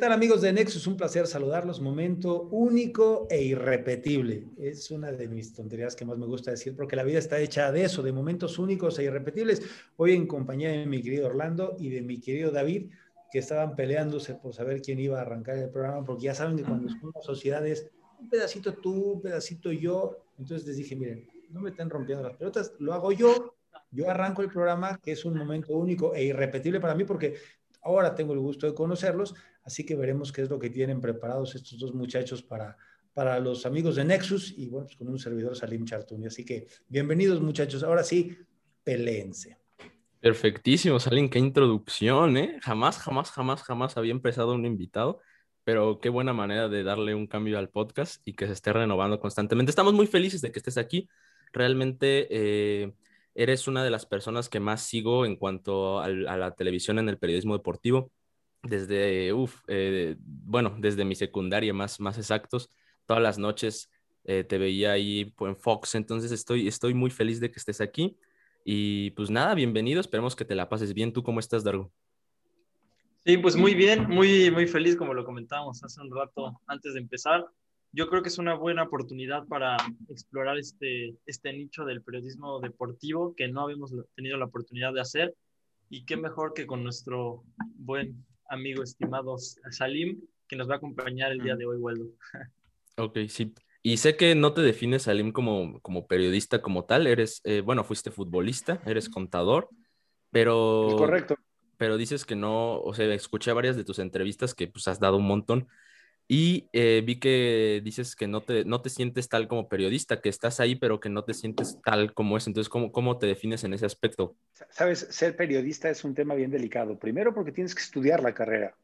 tal amigos de Nexus? Un placer saludarlos. Momento único e irrepetible. Es una de mis tonterías que más me gusta decir porque la vida está hecha de eso, de momentos únicos e irrepetibles. Hoy en compañía de mi querido Orlando y de mi querido David, que estaban peleándose por saber quién iba a arrancar el programa, porque ya saben que cuando es una sociedad es un pedacito tú, un pedacito yo. Entonces les dije, miren, no me estén rompiendo las pelotas, lo hago yo. Yo arranco el programa, que es un momento único e irrepetible para mí, porque ahora tengo el gusto de conocerlos Así que veremos qué es lo que tienen preparados estos dos muchachos para, para los amigos de Nexus y bueno, pues con un servidor Salim Chartuni. Así que bienvenidos muchachos. Ahora sí, peleense. Perfectísimo, Salim, qué introducción, ¿eh? Jamás, jamás, jamás, jamás había empezado un invitado, pero qué buena manera de darle un cambio al podcast y que se esté renovando constantemente. Estamos muy felices de que estés aquí. Realmente eh, eres una de las personas que más sigo en cuanto a la televisión en el periodismo deportivo desde, eh, bueno, desde mi secundaria más, más exactos, todas las noches eh, te veía ahí en Fox, entonces estoy, estoy muy feliz de que estés aquí y pues nada, bienvenido, esperemos que te la pases bien. ¿Tú cómo estás, Dargo? Sí, pues muy bien, muy, muy feliz, como lo comentábamos hace un rato antes de empezar. Yo creo que es una buena oportunidad para explorar este, este nicho del periodismo deportivo que no habíamos tenido la oportunidad de hacer. Y qué mejor que con nuestro buen amigo estimado Salim, que nos va a acompañar el día de hoy, Waldo. Ok, sí. Y sé que no te defines, Salim, como, como periodista como tal. Eres, eh, bueno, fuiste futbolista, eres contador, pero... Es correcto. Pero dices que no, o sea, escuché varias de tus entrevistas que pues has dado un montón y eh, vi que dices que no te, no te sientes tal como periodista, que estás ahí, pero que no te sientes tal como es. Entonces, ¿cómo, ¿cómo te defines en ese aspecto? Sabes, ser periodista es un tema bien delicado. Primero porque tienes que estudiar la carrera.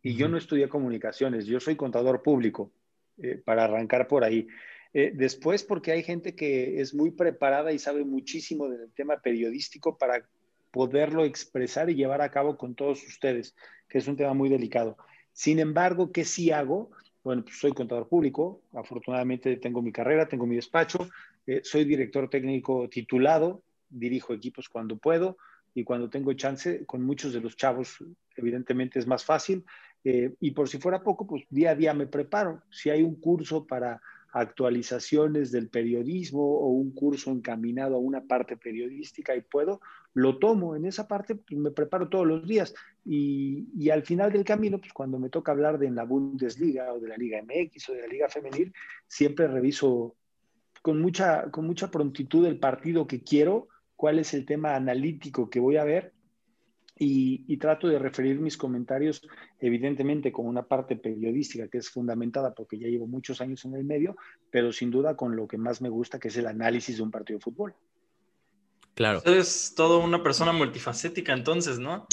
Y yo no estudié comunicaciones, yo soy contador público, eh, para arrancar por ahí. Eh, después porque hay gente que es muy preparada y sabe muchísimo del tema periodístico para poderlo expresar y llevar a cabo con todos ustedes, que es un tema muy delicado. Sin embargo, ¿qué sí hago? Bueno, pues soy contador público, afortunadamente tengo mi carrera, tengo mi despacho, eh, soy director técnico titulado, dirijo equipos cuando puedo y cuando tengo chance, con muchos de los chavos, evidentemente es más fácil. Eh, y por si fuera poco, pues día a día me preparo. Si hay un curso para actualizaciones del periodismo o un curso encaminado a una parte periodística y puedo, lo tomo. En esa parte pues, me preparo todos los días y, y, al final del camino, pues cuando me toca hablar de la Bundesliga o de la Liga MX o de la Liga Femenil, siempre reviso con mucha, con mucha prontitud el partido que quiero, cuál es el tema analítico que voy a ver y, trato de referir mis comentarios, evidentemente, con una parte periodística que es fundamentada porque ya llevo muchos años en el medio, pero sin duda con lo que más me gusta, que es el análisis de un partido de fútbol. Claro. Es todo una persona multifacética, entonces, ¿no?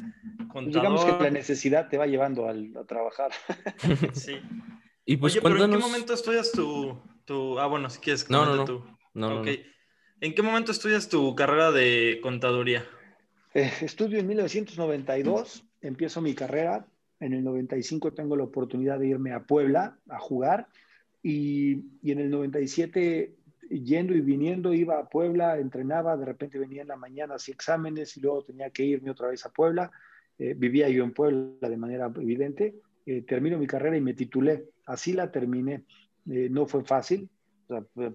Digamos que la necesidad te va llevando al, a trabajar. sí. Y pues, Oye, pero ¿en qué momento estudias tu, tu... Ah, bueno, si quieres, no, no, no. tú. No, okay. ¿En qué momento estudias tu carrera de contaduría? Eh, estudio en 1992, empiezo mi carrera. En el 95 tengo la oportunidad de irme a Puebla a jugar y, y en el 97 yendo y viniendo iba a Puebla, entrenaba, de repente venía en la mañana hacía exámenes y luego tenía que irme otra vez a Puebla. Eh, vivía yo en Puebla de manera evidente. Eh, termino mi carrera y me titulé. Así la terminé. no fue fácil.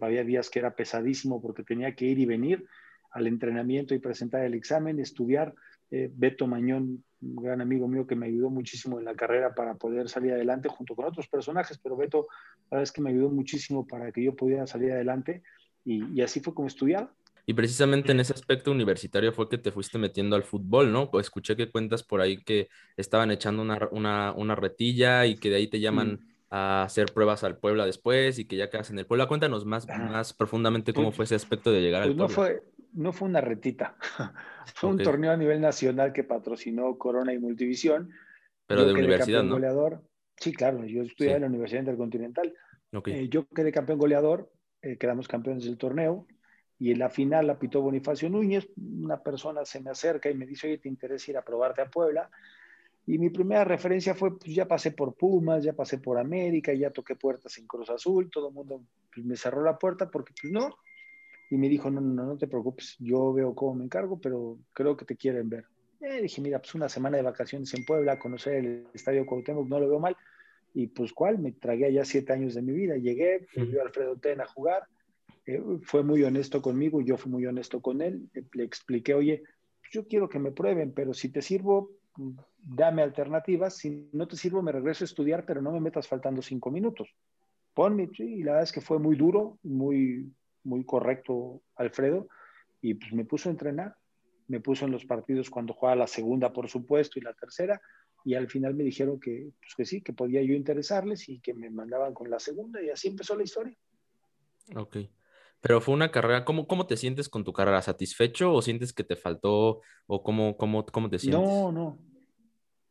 había días que era pesadísimo porque tenía que ir y venir al entrenamiento y presentar el examen, estudiar. Eh, Beto Mañón, un gran amigo mío que me ayudó muchísimo en la carrera para poder salir adelante junto con otros personajes, pero Beto, la verdad es que me ayudó muchísimo para que yo pudiera salir adelante y, así fue como estudiaba. Y precisamente en ese aspecto universitario fue que te fuiste metiendo al fútbol, ¿no? Pues escuché que cuentas por ahí que estaban echando una, una, una retilla y que de ahí te llaman a hacer pruebas al Puebla después y que ya quedas en el Puebla. Cuéntanos más, más profundamente cómo pues fue ese aspecto de llegar al pues Puebla. No fue, no fue una retita, fue un torneo a nivel nacional que patrocinó Corona y Multivisión. Pero de universidad, ¿no? Goleador. Sí, claro, yo estudié en la Universidad Intercontinental. Eh, yo quedé campeón goleador, eh, quedamos campeones del torneo y en la final la pitó Bonifacio Núñez. Una persona se me acerca y me dice, oye, ¿te interesa ir a probarte a Puebla? Y mi primera referencia fue, pues ya pasé por Pumas, ya pasé por América, ya toqué puertas en Cruz Azul, todo el mundo pues, me cerró la puerta porque pues no, y me dijo, no, no, no te preocupes, yo veo cómo me encargo, pero creo que te quieren ver. Eh, dije, mira, pues una semana de vacaciones en Puebla, conocer el Estadio Cuauhtémoc, no lo veo mal. y pues cuál, me tragué ya siete años de mi vida. Llegué, vio Alfredo Ten a jugar, eh, fue muy honesto conmigo, yo fui muy honesto con él, le expliqué, oye, yo quiero que me prueben, pero si te sirvo, dame alternativas, si no te sirvo, me regreso a estudiar, pero no me metas faltando cinco minutos. Ponme, y la verdad es que fue muy duro, muy, muy correcto Alfredo, y pues me puso a entrenar, me puso en los partidos cuando jugaba la segunda, por supuesto, y la tercera, y al final me dijeron que, pues que sí, que podía yo interesarles y que me mandaban con la segunda, y así empezó la historia. Ok. Pero fue una carrera, ¿cómo, cómo te sientes con tu carrera? ¿Satisfecho o sientes que te faltó o cómo, cómo, cómo te sientes? No, no.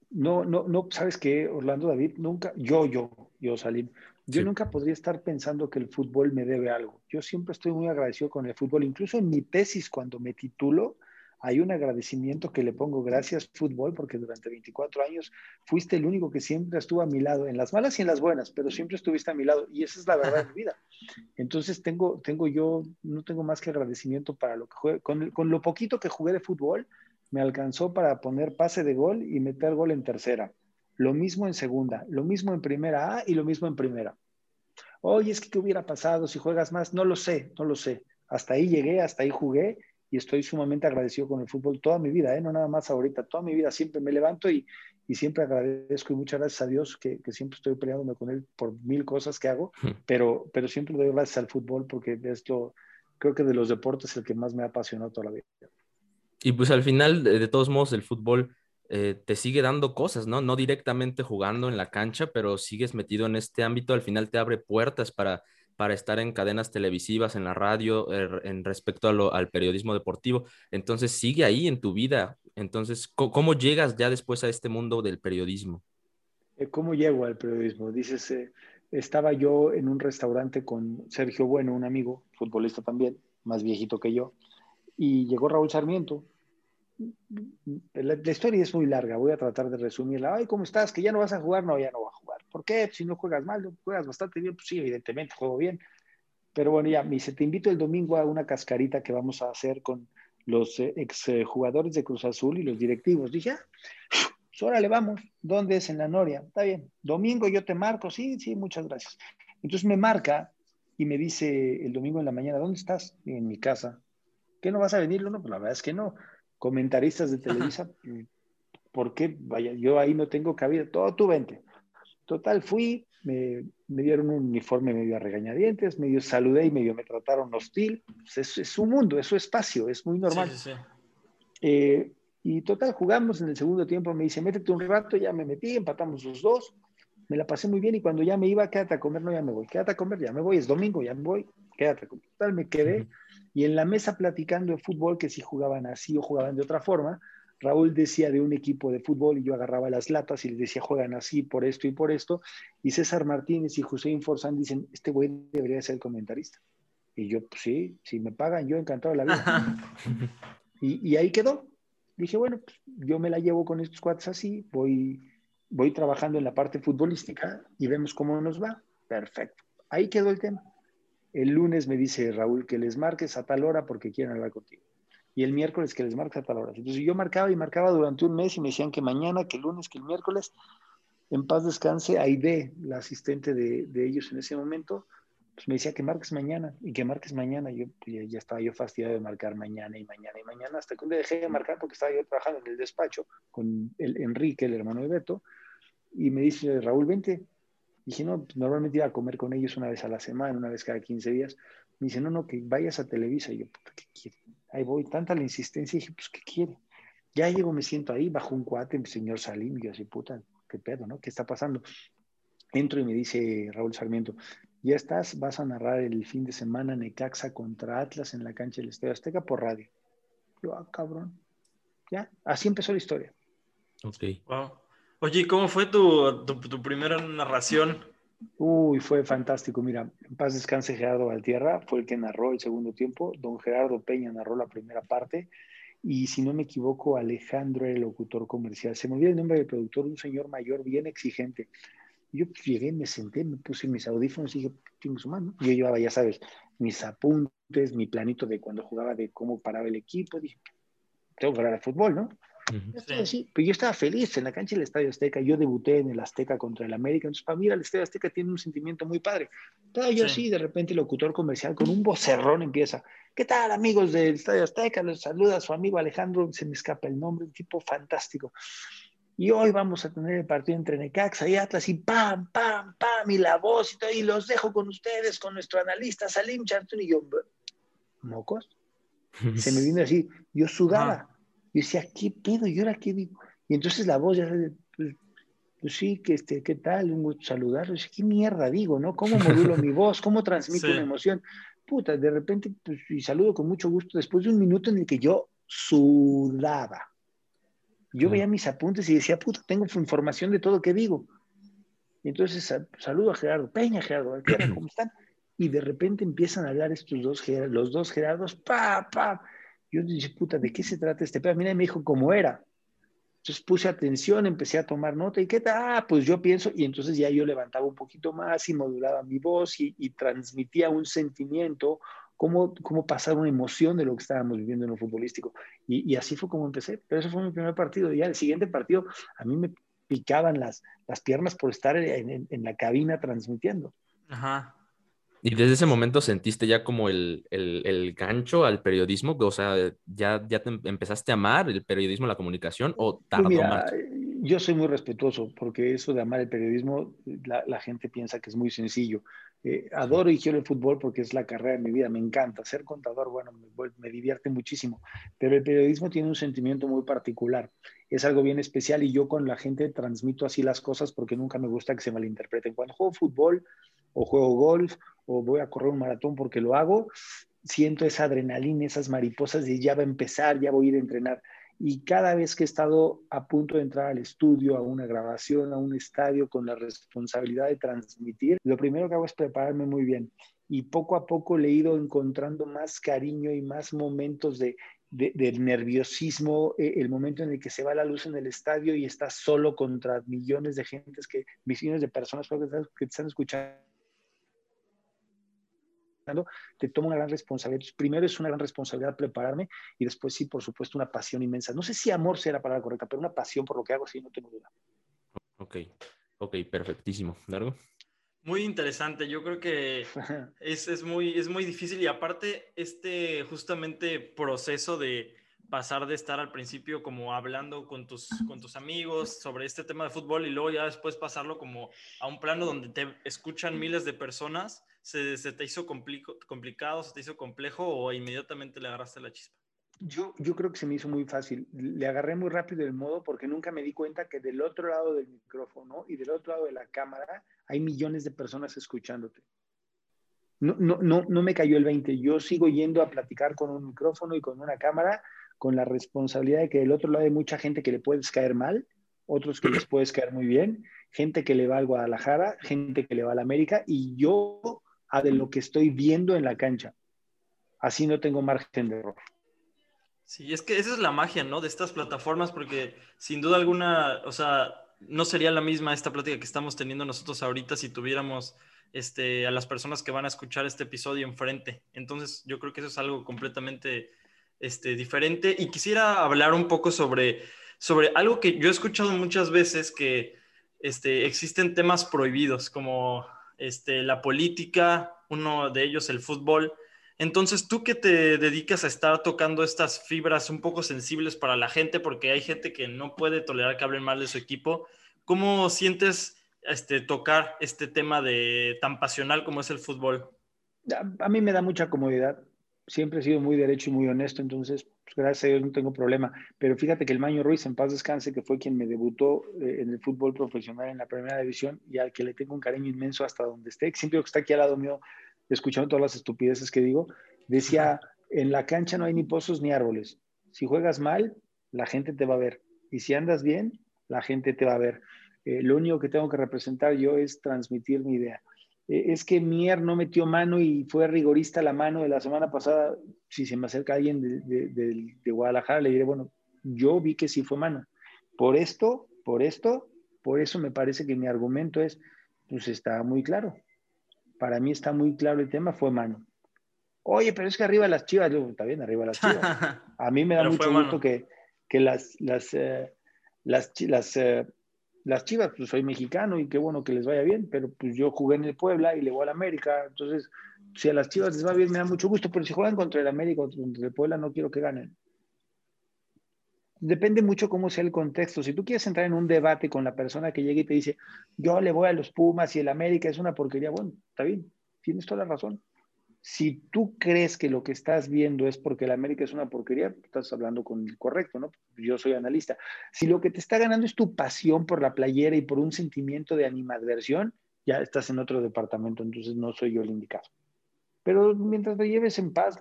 No, no, no, sabes qué, Orlando David, nunca, yo, yo, yo Salim, yo nunca podría estar pensando que el fútbol me debe algo. Yo siempre estoy muy agradecido con el fútbol. Incluso en mi tesis, cuando me titulo, hay un agradecimiento que le pongo, gracias fútbol, porque durante 24 años fuiste el único que siempre estuvo a mi lado, en las malas y en las buenas, pero siempre estuviste a mi lado y esa es la verdad de mi vida. Entonces tengo, tengo yo, no tengo más que agradecimiento para lo que juegue. Con, con lo poquito que jugué de fútbol, me alcanzó para poner pase de gol y meter gol en tercera. Lo mismo en segunda, lo mismo en primera A y lo mismo en primera. Oye, es que qué hubiera pasado si juegas más, no lo sé, no lo sé. Hasta ahí llegué, hasta ahí jugué y estoy sumamente agradecido con el fútbol toda mi vida, ¿eh? no nada más ahorita, toda mi vida siempre me levanto y, y siempre agradezco y muchas gracias a Dios que, que, siempre estoy peleándome con él por mil cosas que hago, pero, pero siempre doy gracias al fútbol porque es lo, creo que de los deportes el que más me ha apasionado toda la vida. Y pues al final, de, todos modos, el fútbol eh, te sigue dando cosas, ¿no? No directamente jugando en la cancha, pero sigues metido en este ámbito, al final te abre puertas para para estar en cadenas televisivas, en la radio, er, en respecto al periodismo deportivo. Entonces, sigue ahí en tu vida. Entonces, ¿cómo, llegas ya después a este mundo del periodismo? Eh, ¿Cómo llego al periodismo? Dices, eh, estaba yo en un restaurante con Sergio Bueno, un amigo, futbolista también, más viejito que yo, y llegó Raúl Sarmiento. La, historia es muy larga, voy a tratar de resumirla. Ay, ¿cómo estás? ¿Que ya no vas a jugar? No, ya no voy a jugar ¿Por qué? Si no juegas mal, juegas bastante bien. Pues sí, evidentemente, juego bien. Pero bueno, ya me dice, te invito el domingo a una cascarita que vamos a hacer con los eh, exjugadores de Cruz Azul y los directivos. Dije, ah, pues órale, vamos. ¿Dónde es? En la Noria. Está bien. Domingo yo te marco. Sí, sí, muchas gracias. Entonces me marca y me dice el domingo en la mañana, ¿dónde estás? En mi casa. ¿Qué no vas a venir? No, pues la verdad es que no. Comentaristas de Televisa, ¿por qué? Vaya, yo ahí no tengo cabida. Todo tú vente. Total, fui, me, dieron un uniforme medio a regañadientes, medio saludé y medio me trataron hostil. Pues es, su mundo, es su espacio, es muy normal. Sí, sí, eh, y total, jugamos en el segundo tiempo, me dice, métete un rato, ya me metí, empatamos los dos, me la pasé muy bien y cuando ya me iba, quédate a comer, no, ya me voy, quédate a comer, ya me voy, es domingo, ya me voy, quédate a comer. Total, me quedé y en la mesa platicando de fútbol, que si jugaban así o jugaban de otra forma, Raúl decía de un equipo de fútbol y yo agarraba las latas y les decía, juegan así por esto y por esto. Y César Martínez y José Forzán dicen, este güey debería ser comentarista. Y yo, pues sí, si me pagan, yo encantado de la vida. y, y, ahí quedó. Dije, bueno, pues, yo me la llevo con estos cuates así, voy, voy trabajando en la parte futbolística y vemos cómo nos va. Perfecto. Ahí quedó el tema. El lunes me dice Raúl que les marques a tal hora porque quieren hablar contigo y el miércoles que les marca a tal hora. Entonces yo marcaba y marcaba durante un mes y me decían que mañana, que el lunes, que el miércoles, en paz descanse, Aide, la asistente de, de ellos en ese momento, pues me decía que marques mañana y que marques mañana. Yo pues, ya, estaba yo fastidiado de marcar mañana y mañana y mañana, hasta que un día dejé de marcar porque estaba yo trabajando en el despacho con el Enrique, el hermano de Beto, y me dice, Raúl, vente. Dije, no, pues, normalmente iba a comer con ellos una vez a la semana, una vez cada 15 días. Me dice, no, no, que vayas a Televisa. Y yo, ¿qué quiere? ahí voy, tanta la insistencia, y dije, pues, ¿qué quiere? Ya llego, me siento ahí, bajo un cuate, el señor Salim, y yo así, puta, qué pedo, ¿no? ¿Qué está pasando? Entro y me dice Raúl Sarmiento, ya estás, vas a narrar el fin de semana Necaxa contra Atlas en la cancha del Estadio Azteca por radio. Yo, ah, cabrón. Ya, así empezó la historia. Ok. Wow. Oye, ¿cómo fue tu, tu, primera narración? Uy, fue fantástico. Mira, en paz descanse Gerardo Valtierra, fue el que narró el segundo tiempo. Don Gerardo Peña narró la primera parte. Y si no me equivoco, Alejandro era el locutor comercial. Se me olvidó el nombre del productor, un señor mayor bien exigente. Yo pues, llegué, me senté, me puse mis audífonos y dije, tengo su mano. Yo llevaba, ya sabes, mis apuntes, mi planito de cuando jugaba, de cómo paraba el equipo. Dije, tengo que hablar de fútbol, ¿no? Sí. Pero yo estaba feliz en la cancha del Estadio Azteca. Yo debuté en el Azteca contra el América. Entonces, para mí, el Estadio Azteca tiene un sentimiento muy padre. Estaba yo así, de repente, el locutor comercial con un vocerrón empieza. ¿Qué tal, amigos del Estadio Azteca? Les saluda su amigo Alejandro. Se me escapa el nombre, un tipo fantástico. Y hoy vamos a tener el partido entre Necaxa y Atlas y pam, pam, pam, y la voz y todo. Y los dejo con ustedes, con nuestro analista Salim Chartun. Y yo, ¿mocos? Se me vino así. Yo sudaba. Y decía, ¿qué pedo? ¿Y ahora qué digo? Y entonces la voz ya, pues, pues sí, que este, ¿qué tal? Un gusto saludarlo. ¿qué mierda digo, no? ¿Cómo modulo mi voz? ¿Cómo transmito una emoción? Puta, de repente, pues, y saludo con mucho gusto después de un minuto en el que yo sudaba. Yo veía mis apuntes y decía, puta, tengo información de todo que digo. Y entonces saludo a Gerardo Peña, Gerardo ¿cómo están? Y de repente empiezan a hablar estos dos, los dos Gerardos, pa, pa, yo dije, puta, ¿de qué se trata este pedo? Mira, me dijo cómo era. Entonces puse atención, empecé a tomar nota y qué tal, ah, pues yo pienso, y entonces ya yo levantaba un poquito más y modulaba mi voz y, transmitía un sentimiento, cómo, cómo pasar una emoción de lo que estábamos viviendo en lo futbolístico. Y, así fue como empecé, pero ese fue mi primer partido. Y ya el siguiente partido, a mí me picaban las, las piernas por estar en, en la cabina transmitiendo. Ajá. ¿Y desde ese momento sentiste ya como el, el, gancho al periodismo? O sea, ¿ya, ya te empezaste a amar el periodismo, la comunicación o pues tardó más? Yo soy muy respetuoso porque eso de amar el periodismo, la, la gente piensa que es muy sencillo. Eh, adoro y quiero el fútbol porque es la carrera de mi vida, me encanta. Ser contador, bueno, me, me, divierte muchísimo, pero el periodismo tiene un sentimiento muy particular. Es algo bien especial y yo con la gente transmito así las cosas porque nunca me gusta que se malinterpreten. Cuando juego fútbol o juego golf o voy a correr un maratón porque lo hago, siento esa adrenalina, esas mariposas de ya va a empezar, ya voy a ir a entrenar. Y cada vez que he estado a punto de entrar al estudio, a una grabación, a un estadio, con la responsabilidad de transmitir, lo primero que hago es prepararme muy bien. Y poco a poco le he ido encontrando más cariño y más momentos de, nerviosismo, eh, el momento en el que se va la luz en el estadio y estás solo contra millones de gentes, que, millones de personas que te están escuchando te tomo una gran responsabilidad. primero es una gran responsabilidad prepararme y después sí, por supuesto, una pasión inmensa. No sé si amor sea la palabra correcta, pero una pasión por lo que hago, sí, no tengo duda. Ok, ok, perfectísimo. ¿Largo? Muy interesante, yo creo que es, es, muy, es muy difícil y aparte este justamente proceso de pasar de estar al principio como hablando con tus, con tus amigos sobre este tema de fútbol y luego ya después pasarlo como a un plano donde te escuchan miles de personas, ¿se, se te hizo complicado, se te hizo complejo o inmediatamente le agarraste la chispa? Yo, yo creo que se me hizo muy fácil. Le agarré muy rápido el modo porque nunca me di cuenta que del otro lado del micrófono y del otro lado de la cámara hay millones de personas escuchándote. No, no, no, no me cayó el 20. Yo sigo yendo a platicar con un micrófono y con una cámara con la responsabilidad de que del otro lado hay mucha gente que le puedes caer mal, otros que les puedes caer muy bien, gente que le va al Guadalajara, gente que le va al América, y yo a de lo que estoy viendo en la cancha. Así no tengo margen de error. Sí, es que esa es la magia, ¿no? De estas plataformas, porque sin duda alguna, o sea, no sería la misma esta plática que estamos teniendo nosotros ahorita si tuviéramos este, a las personas que van a escuchar este episodio enfrente. Entonces, yo creo que eso es algo completamente este, diferente y quisiera hablar un poco sobre, sobre algo que yo he escuchado muchas veces que este, existen temas prohibidos como este, la política, uno de ellos el fútbol. Entonces, tú que te dedicas a estar tocando estas fibras un poco sensibles para la gente, porque hay gente que no puede tolerar que hablen mal de su equipo, ¿cómo sientes este, tocar este tema de tan pasional como es el fútbol? A mí me da mucha comodidad siempre he sido muy derecho y muy honesto, entonces, pues, gracias a Dios no tengo problema. Pero fíjate que el Maño Ruiz, en paz descanse, que fue quien me debutó eh, en el fútbol profesional en la primera división y al que le tengo un cariño inmenso hasta donde esté, siempre que está aquí al lado mío, escuchando todas las estupideces que digo, decía, en la cancha no hay ni pozos ni árboles. Si juegas mal, la gente te va a ver. Y si andas bien, la gente te va a ver. Eh, lo único que tengo que representar yo es transmitir mi idea. Eh, es que Mier no metió mano y fue rigorista la mano de la semana pasada. Si se me acerca alguien de, Guadalajara, le diré, bueno, yo vi que sí fue mano. Por esto, por esto, por eso me parece que mi argumento es, pues está muy claro. Para mí está muy claro el tema, fue mano. Oye, pero es que arriba las chivas, está bien, arriba las chivas. A mí me da mucho gusto que, que las, las, eh, las, las, eh, las Chivas, pues soy mexicano y qué bueno que les vaya bien, pero pues yo jugué en el Puebla y le voy a la América, entonces si a las Chivas les va bien me da mucho gusto, pero si juegan contra el América o contra el Puebla no quiero que ganen. Depende mucho cómo sea el contexto. Si tú quieres entrar en un debate con la persona que llega y te dice, yo le voy a los Pumas y el América es una porquería, bueno, está bien, tienes toda la razón. Si tú crees que lo que estás viendo es porque el América es una porquería, estás hablando con el correcto, ¿no? Yo soy analista. Si lo que te está ganando es tu pasión por la playera y por un sentimiento de animadversión, ya estás en otro departamento, entonces no soy yo el indicado. Pero mientras te lleves en paz,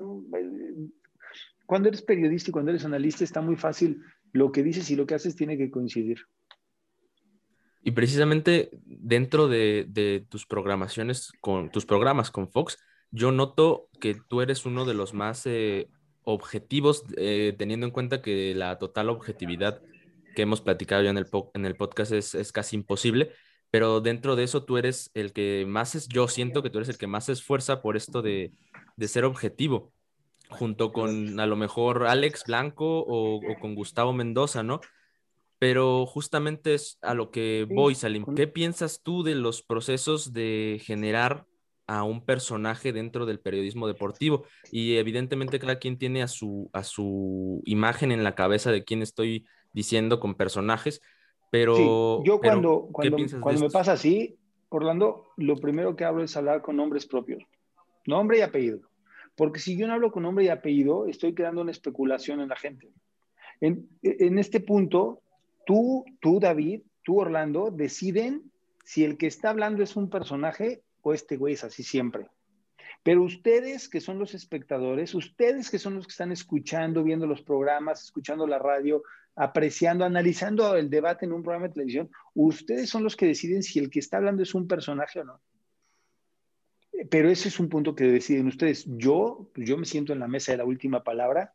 cuando eres periodista y cuando eres analista está muy fácil, lo que dices y lo que haces tiene que coincidir. Y precisamente dentro de, tus programaciones, con tus programas con Fox, yo noto que tú eres uno de los más eh, objetivos, eh, teniendo en cuenta que la total objetividad que hemos platicado ya en el, en el podcast es, es, casi imposible, pero dentro de eso tú eres el que más es, yo siento que tú eres el que más se esfuerza por esto de, de ser objetivo junto con a lo mejor Alex Blanco o, con Gustavo Mendoza, ¿no? Pero justamente es a lo que voy, Salim. ¿Qué piensas tú de los procesos de generar a un personaje dentro del periodismo deportivo? Y evidentemente cada quien tiene a su, a su imagen en la cabeza de quién estoy diciendo con personajes, pero... yo cuando, cuando, cuando me pasa así, Orlando, lo primero que hablo es hablar con nombres propios, nombre y apellido. Porque si yo no hablo con nombre y apellido, estoy creando una especulación en la gente. En, este punto, tú, tú, David, tú, Orlando, deciden si el que está hablando es un personaje este güey es así siempre. Pero ustedes que son los espectadores, ustedes que son los que están escuchando, viendo los programas, escuchando la radio, apreciando, analizando el debate en un programa de televisión, ustedes son los que deciden si el que está hablando es un personaje o no pero ese es un punto que deciden ustedes. Yo, yo me siento en la mesa de la última palabra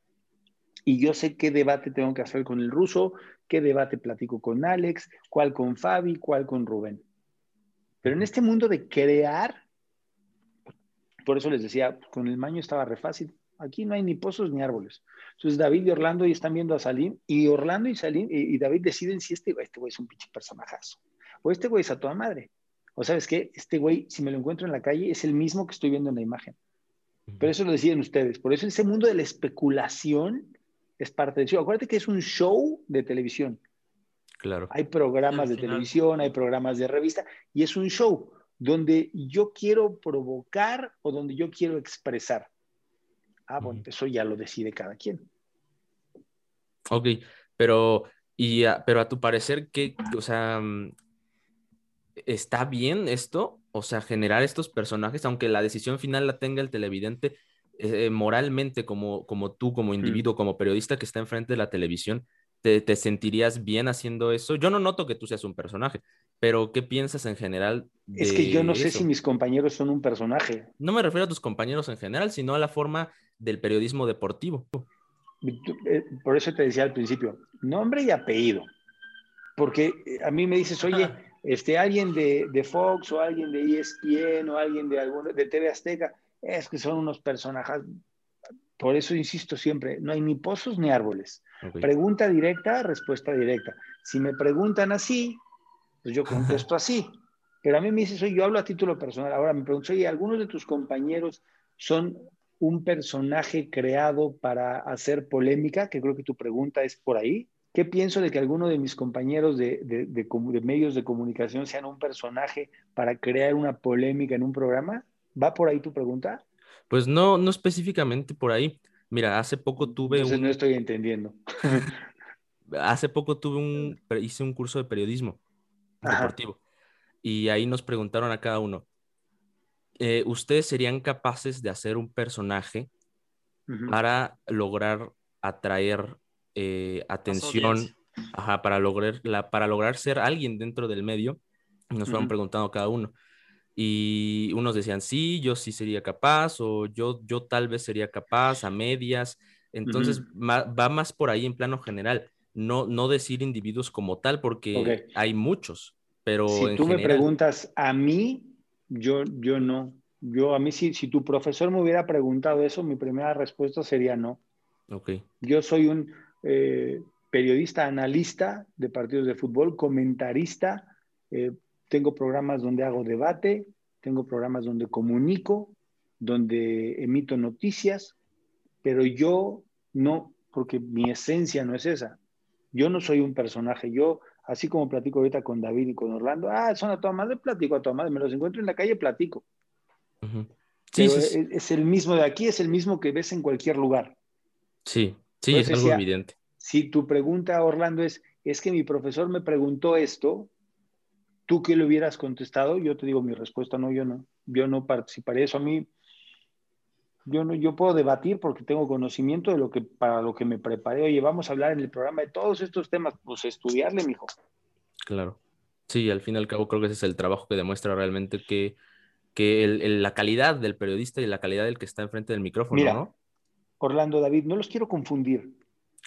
y yo sé qué debate tengo que hacer con el ruso, qué debate platico con Alex, cuál con Fabi, cuál con Rubén. Pero en este mundo de crear, por eso les decía, con el maño estaba re fácil. Aquí no hay ni pozos ni árboles. Entonces David y Orlando y están viendo a Salim y Orlando y Salim y, David deciden si este, este güey es un pinche personajazo o este güey es a toda madre. O sabes qué, este güey, si me lo encuentro en la calle, es el mismo que estoy viendo en la imagen. Pero eso lo deciden ustedes. Por eso ese mundo de la especulación es parte del show. Acuérdate que es un show de televisión. Claro. Hay programas de televisión, hay programas de revista, y es un show donde yo quiero provocar o donde yo quiero expresar. Ah, bueno, eso ya lo decide cada quien. Ok, pero, y pero a tu parecer, ¿qué, o sea, mm, ¿está bien esto? O sea, generar estos personajes, aunque la decisión final la tenga el televidente, eh, moralmente, como, como tú, como mm. individuo, como periodista que está enfrente de la televisión, te, sentirías bien haciendo eso? Yo no noto que tú seas un personaje, pero ¿qué piensas en general? es que yo no sé si mis compañeros son un personaje. No me refiero a tus compañeros en general, sino a la forma del periodismo deportivo. Por eso te decía al principio, nombre y apellido. Porque eh, a mí me dices, oye, este, alguien de, de, Fox o alguien de ESPN o alguien de, alguno, de TV Azteca, es que son unos personajes. Por eso insisto siempre, no hay ni pozos ni árboles. Pregunta directa, respuesta directa. Si me preguntan así, pues yo contesto así. Pero a mí me dices, oye, yo hablo a título personal. Ahora me pregunto, oye, ¿algunos de tus compañeros son un personaje creado para hacer polémica? Que creo que tu pregunta es por ahí. ¿Qué pienso de que alguno de mis compañeros de, de, medios de comunicación sean un personaje para crear una polémica en un programa? ¿Va por ahí tu pregunta? Pues no, no específicamente por ahí. Mira, hace poco tuve Entonces no estoy entendiendo. hace poco tuve un... hice un curso de periodismo deportivo y ahí nos preguntaron a cada uno, eh, ¿ustedes serían capaces de hacer un personaje para lograr atraer eh, atención para, lograr, la, para lograr ser alguien dentro del medio. Nos fueron preguntando cada uno. Y unos decían, sí, yo sí sería capaz, o yo, yo tal vez sería capaz, a medias. Entonces va, más por ahí en plano general. No, no decir individuos como tal, porque hay muchos. Pero si tú me preguntas a mí, yo, yo no. Yo a mí, si, si tu profesor me hubiera preguntado eso, mi primera respuesta sería no. Okay. Yo soy un, eh, periodista, analista de partidos de fútbol, comentarista, eh, tengo programas donde hago debate, tengo programas donde comunico, donde emito noticias, pero yo no, porque mi esencia no es esa. Yo no soy un personaje, yo, así como platico ahorita con David y con Orlando, ah, son a toda madre, platico a toda madre, me los encuentro en la calle, platico. sí, sí, Es, el mismo de aquí, es el mismo que ves en cualquier lugar. Sí, sí, es algo evidente. Si tu pregunta, Orlando, es, es que mi profesor me preguntó esto, tú que le hubieras contestado, yo te digo mi respuesta, no, yo no, yo no participaré. Eso a mí, yo no, yo puedo debatir porque tengo conocimiento de lo que, para lo que me preparé. Oye, vamos a hablar en el programa de todos estos temas, pues estudiarle, mijo. Claro. Sí, al fin y al cabo creo que ese es el trabajo que demuestra realmente que, que la calidad del periodista y la calidad del que está enfrente del micrófono, Mira, Orlando, David, no los quiero confundir.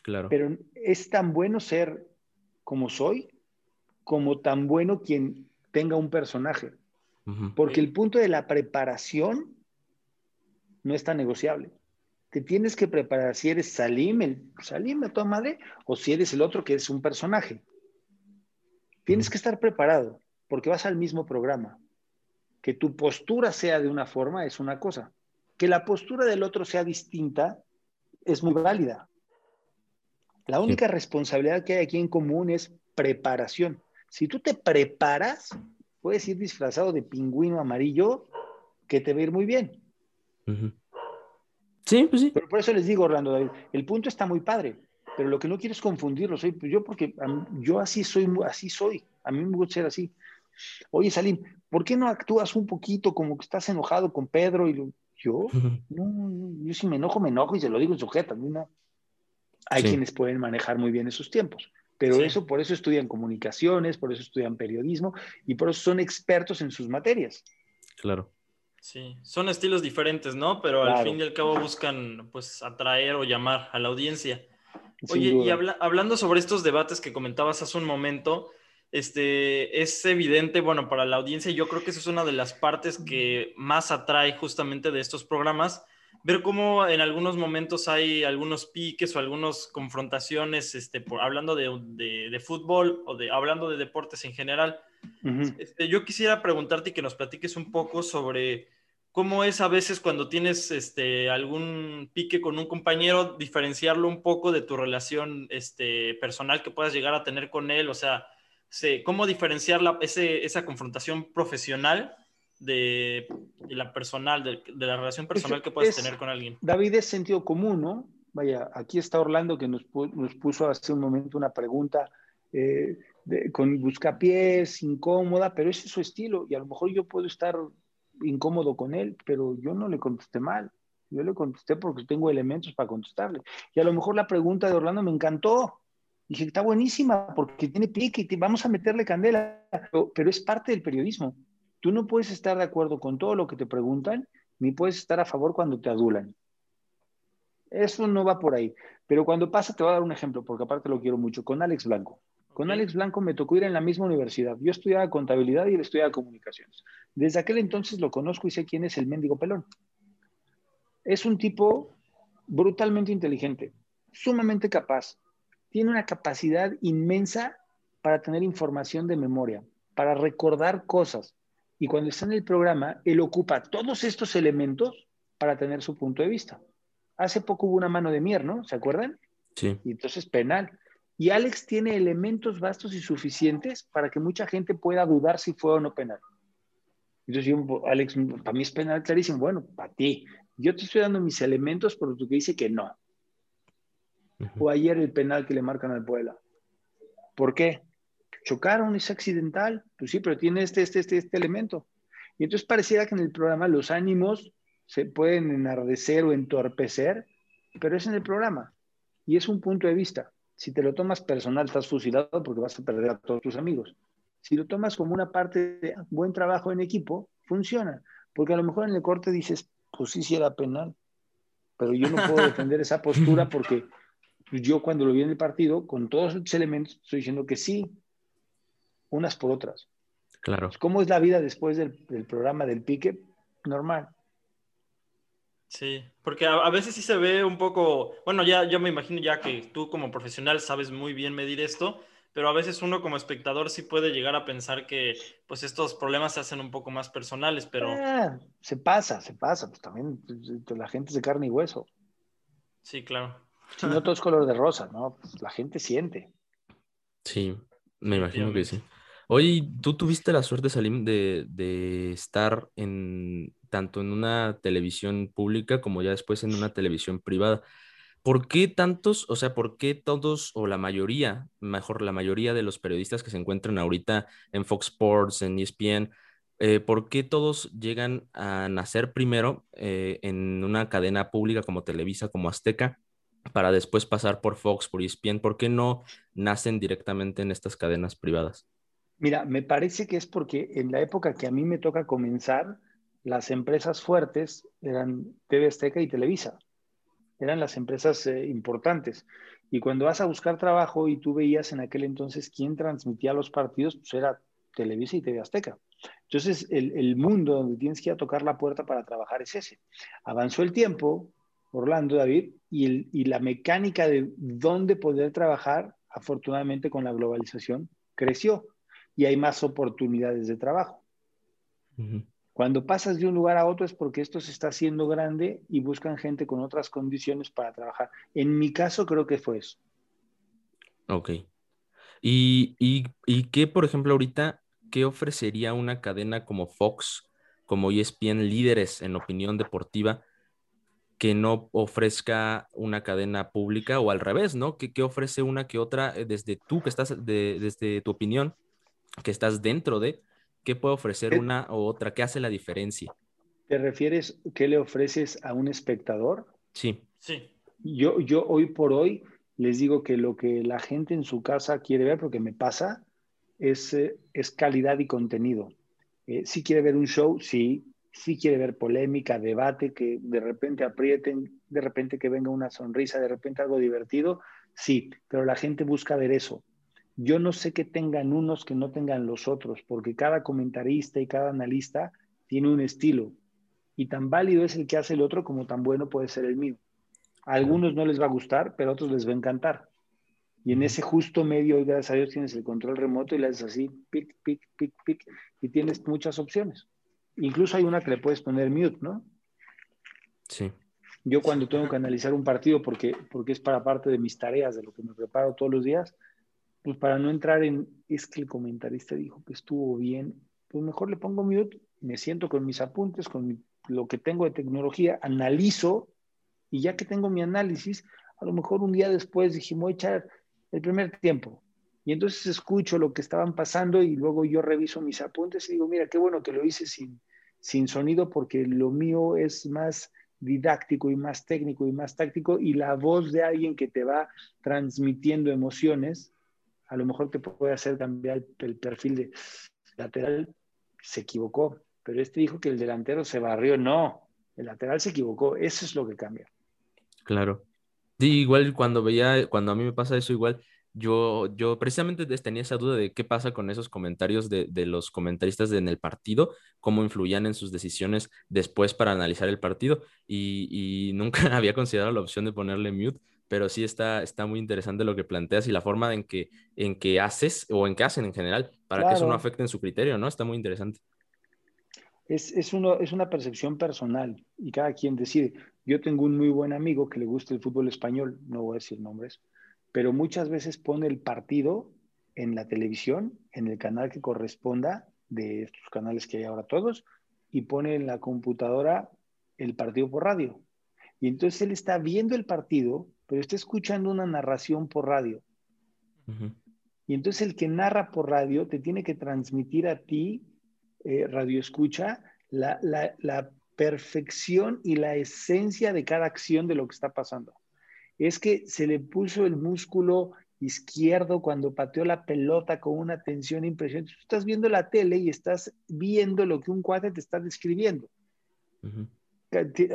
Claro. Pero es tan bueno ser como soy, como tan bueno quien tenga un personaje. Porque el punto de la preparación no es tan negociable. Te tienes que preparar si eres Salim, el Salim de toda madre, o si eres el otro que es un personaje. Tienes que estar preparado, porque vas al mismo programa. Que tu postura sea de una forma es una cosa. Que la postura del otro sea distinta es muy válida. La única responsabilidad que hay aquí en común es preparación. Si tú te preparas, puedes ir disfrazado de pingüino amarillo que te va a ir muy bien. Sí, pues sí. Pero por eso les digo, Orlando David, el punto está muy padre, pero lo que no quiero es confundirlo. Soy pues yo porque yo así soy, así soy. A mí me gusta ser así. Oye, Salim, ¿por qué no actúas un poquito como que estás enojado con Pedro? Y yo, no, yo si me enojo, me enojo y se lo digo en sujeta. No. Hay quienes pueden manejar muy bien esos tiempos. Pero eso, por eso estudian comunicaciones, por eso estudian periodismo y por eso son expertos en sus materias. Claro. Sí, son estilos diferentes, ¿no? Pero al fin y al cabo buscan, pues, atraer o llamar a la audiencia. Oye, y hablando sobre estos debates que comentabas hace un momento, este, es evidente, bueno, para la audiencia, yo creo que esa es una de las partes que más atrae justamente de estos programas, ver cómo en algunos momentos hay algunos piques o algunas confrontaciones, este, por, hablando de, fútbol o de, hablando de deportes en general. este, yo quisiera preguntarte y que nos platiques un poco sobre cómo es a veces cuando tienes este, algún pique con un compañero, diferenciarlo un poco de tu relación este, personal que puedas llegar a tener con él, o sea, cómo diferenciar esa confrontación profesional de, la personal, de, la relación personal que puedes tener con alguien. David, es sentido común, ¿no? Vaya, aquí está Orlando que nos, nos puso hace un momento una pregunta eh, con buscapiés, incómoda, pero ese es su estilo y a lo mejor yo puedo estar incómodo con él, pero yo no le contesté mal. Yo le contesté porque tengo elementos para contestarle. Y a lo mejor la pregunta de Orlando me encantó. Dije, está buenísima porque tiene pique y vamos a meterle candela, pero es parte del periodismo. Tú no puedes estar de acuerdo con todo lo que te preguntan, ni puedes estar a favor cuando te adulan. Eso no va por ahí. Pero cuando pasa, te voy a dar un ejemplo, porque aparte lo quiero mucho, con Alex Blanco. Con Alex Blanco me tocó ir en la misma universidad. Yo estudiaba contabilidad y él estudiaba comunicaciones. Desde aquel entonces lo conozco y sé quién es el mendigo pelón. Es un tipo brutalmente inteligente, sumamente capaz. Tiene una capacidad inmensa para tener información de memoria, para recordar cosas. Y cuando está en el programa, él ocupa todos estos elementos para tener su punto de vista. Hace poco hubo una mano de mier, ¿no? ¿Se acuerdan? Sí. Y entonces penal. Y Alex tiene elementos vastos y suficientes para que mucha gente pueda dudar si fue o no penal. Entonces yo, Alex, para mí es penal clarísimo. Bueno, para ti. Yo te estoy dando mis elementos por lo que dice que no. O ayer el penal que le marcan al Puebla. ¿Por qué? Chocaron, es accidental, pues sí, pero tiene este, este, este, este elemento. Y entonces pareciera que en el programa los ánimos se pueden enardecer o entorpecer, pero es en el programa y es un punto de vista. Si te lo tomas personal, estás fusilado porque vas a perder a todos tus amigos. Si lo tomas como una parte de buen trabajo en equipo, funciona. Porque a lo mejor en el corte dices, pues sí, sí era penal, pero yo no puedo defender esa postura porque yo cuando lo vi en el partido, con todos esos elementos, estoy diciendo que sí, unas por otras. Claro. ¿Cómo es la vida después del, programa del pique? Normal. Sí, porque a, veces sí se ve un poco, bueno, ya, ya me imagino ya que tú como profesional sabes muy bien medir esto, pero a veces uno como espectador sí puede llegar a pensar que pues estos problemas se hacen un poco más personales, pero... Ah, se pasa, se pasa, pues también pues, la gente es de carne y hueso. Sí, claro. Si no todo es color de rosa, ¿no? Pues la gente siente. Sí, me imagino que sí. Oye, ¿tú tuviste la suerte, Salim, de, de estar en tanto en una televisión pública como ya después en una televisión privada? ¿Por qué tantos, o sea, por qué todos o la mayoría, mejor la mayoría de los periodistas que se encuentran ahorita en Fox Sports, en ESPN, eh, por qué todos llegan a nacer primero eh, en una cadena pública como Televisa, como Azteca, para después pasar por Fox, por ESPN? ¿Por qué no nacen directamente en estas cadenas privadas? Mira, me parece que es porque en la época que a mí me toca comenzar, las empresas fuertes eran TV Azteca y Televisa. Eran las empresas eh, importantes. Y cuando vas a buscar trabajo y tú veías en aquel entonces quién transmitía los partidos, pues era Televisa y TV Azteca. Entonces, el, mundo donde tienes que ir a tocar la puerta para trabajar es ese. Avanzó el tiempo, Orlando, David, y, y la mecánica de dónde poder trabajar, afortunadamente con la globalización, creció y hay más oportunidades de trabajo. Cuando pasas de un lugar a otro es porque esto se está haciendo grande y buscan gente con otras condiciones para trabajar. En mi caso creo que fue eso. Ok. ¿Y, y, y qué, por ejemplo, ahorita, qué ofrecería una cadena como Fox, como ESPN, líderes en opinión deportiva, que no ofrezca una cadena pública o al revés, ¿no? ¿Qué, qué ofrece una que otra eh, desde tú, que estás, de, desde tu opinión, que estás dentro de, ¿qué puede ofrecer una u otra? ¿Qué hace la diferencia? ¿Te refieres qué le ofreces a un espectador? Sí. Sí. Yo, yo hoy por hoy les digo que lo que la gente en su casa quiere ver, porque me pasa, es, eh, es calidad y contenido. Eh, si quiere ver un show, sí. Si quiere ver polémica, debate, que de repente aprieten, de repente que venga una sonrisa, de repente algo divertido, sí. Pero la gente busca ver eso. Yo no sé que tengan unos que no tengan los otros, porque cada comentarista y cada analista tiene un estilo. Y tan válido es el que hace el otro como tan bueno puede ser el mío. A algunos no les va a gustar, pero a otros les va a encantar. Y en ese justo medio, hoy gracias a Dios, tienes el control remoto y le haces así, pic, pic, pic, pic, y tienes muchas opciones. Incluso hay una que le puedes poner mute, ¿no? Sí. Yo cuando tengo que analizar un partido, porque, porque es para parte de mis tareas, de lo que me preparo todos los días, pues para no entrar en, es que el comentarista dijo que estuvo bien, pues mejor le pongo mute, me siento con mis apuntes, con lo que tengo de tecnología, analizo y ya que tengo mi análisis, a lo mejor un día después dije, voy a echar el primer tiempo. Y entonces escucho lo que estaban pasando y luego yo reviso mis apuntes y digo, mira, qué bueno que lo hice sin, sin sonido porque lo mío es más didáctico y más técnico y más táctico y la voz de alguien que te va transmitiendo emociones a lo mejor te puede hacer cambiar el, perfil de lateral, se equivocó, pero este dijo que el delantero se barrió, no, el lateral se equivocó, eso es lo que cambia. Claro. Sí, igual cuando veía, cuando a mí me pasa eso, igual yo, yo precisamente tenía esa duda de qué pasa con esos comentarios de, de, los comentaristas en el partido, cómo influían en sus decisiones después para analizar el partido y, y nunca había considerado la opción de ponerle mute pero sí está, está muy interesante lo que planteas y la forma en que, en que haces o en que hacen en general para que eso no afecte en su criterio, ¿no? Está muy interesante. Es, es, uno, es una percepción personal y cada quien decide. Yo tengo un muy buen amigo que le gusta el fútbol español, no voy a decir nombres, pero muchas veces pone el partido en la televisión, en el canal que corresponda de estos canales que hay ahora todos, y pone en la computadora el partido por radio. Y entonces él está viendo el partido pero está escuchando una narración por radio. Y entonces el que narra por radio te tiene que transmitir a ti, eh, radio escucha, la, la, perfección y la esencia de cada acción de lo que está pasando. Es que se le puso el músculo izquierdo cuando pateó la pelota con una tensión impresionante. Tú estás viendo la tele y estás viendo lo que un cuate te está describiendo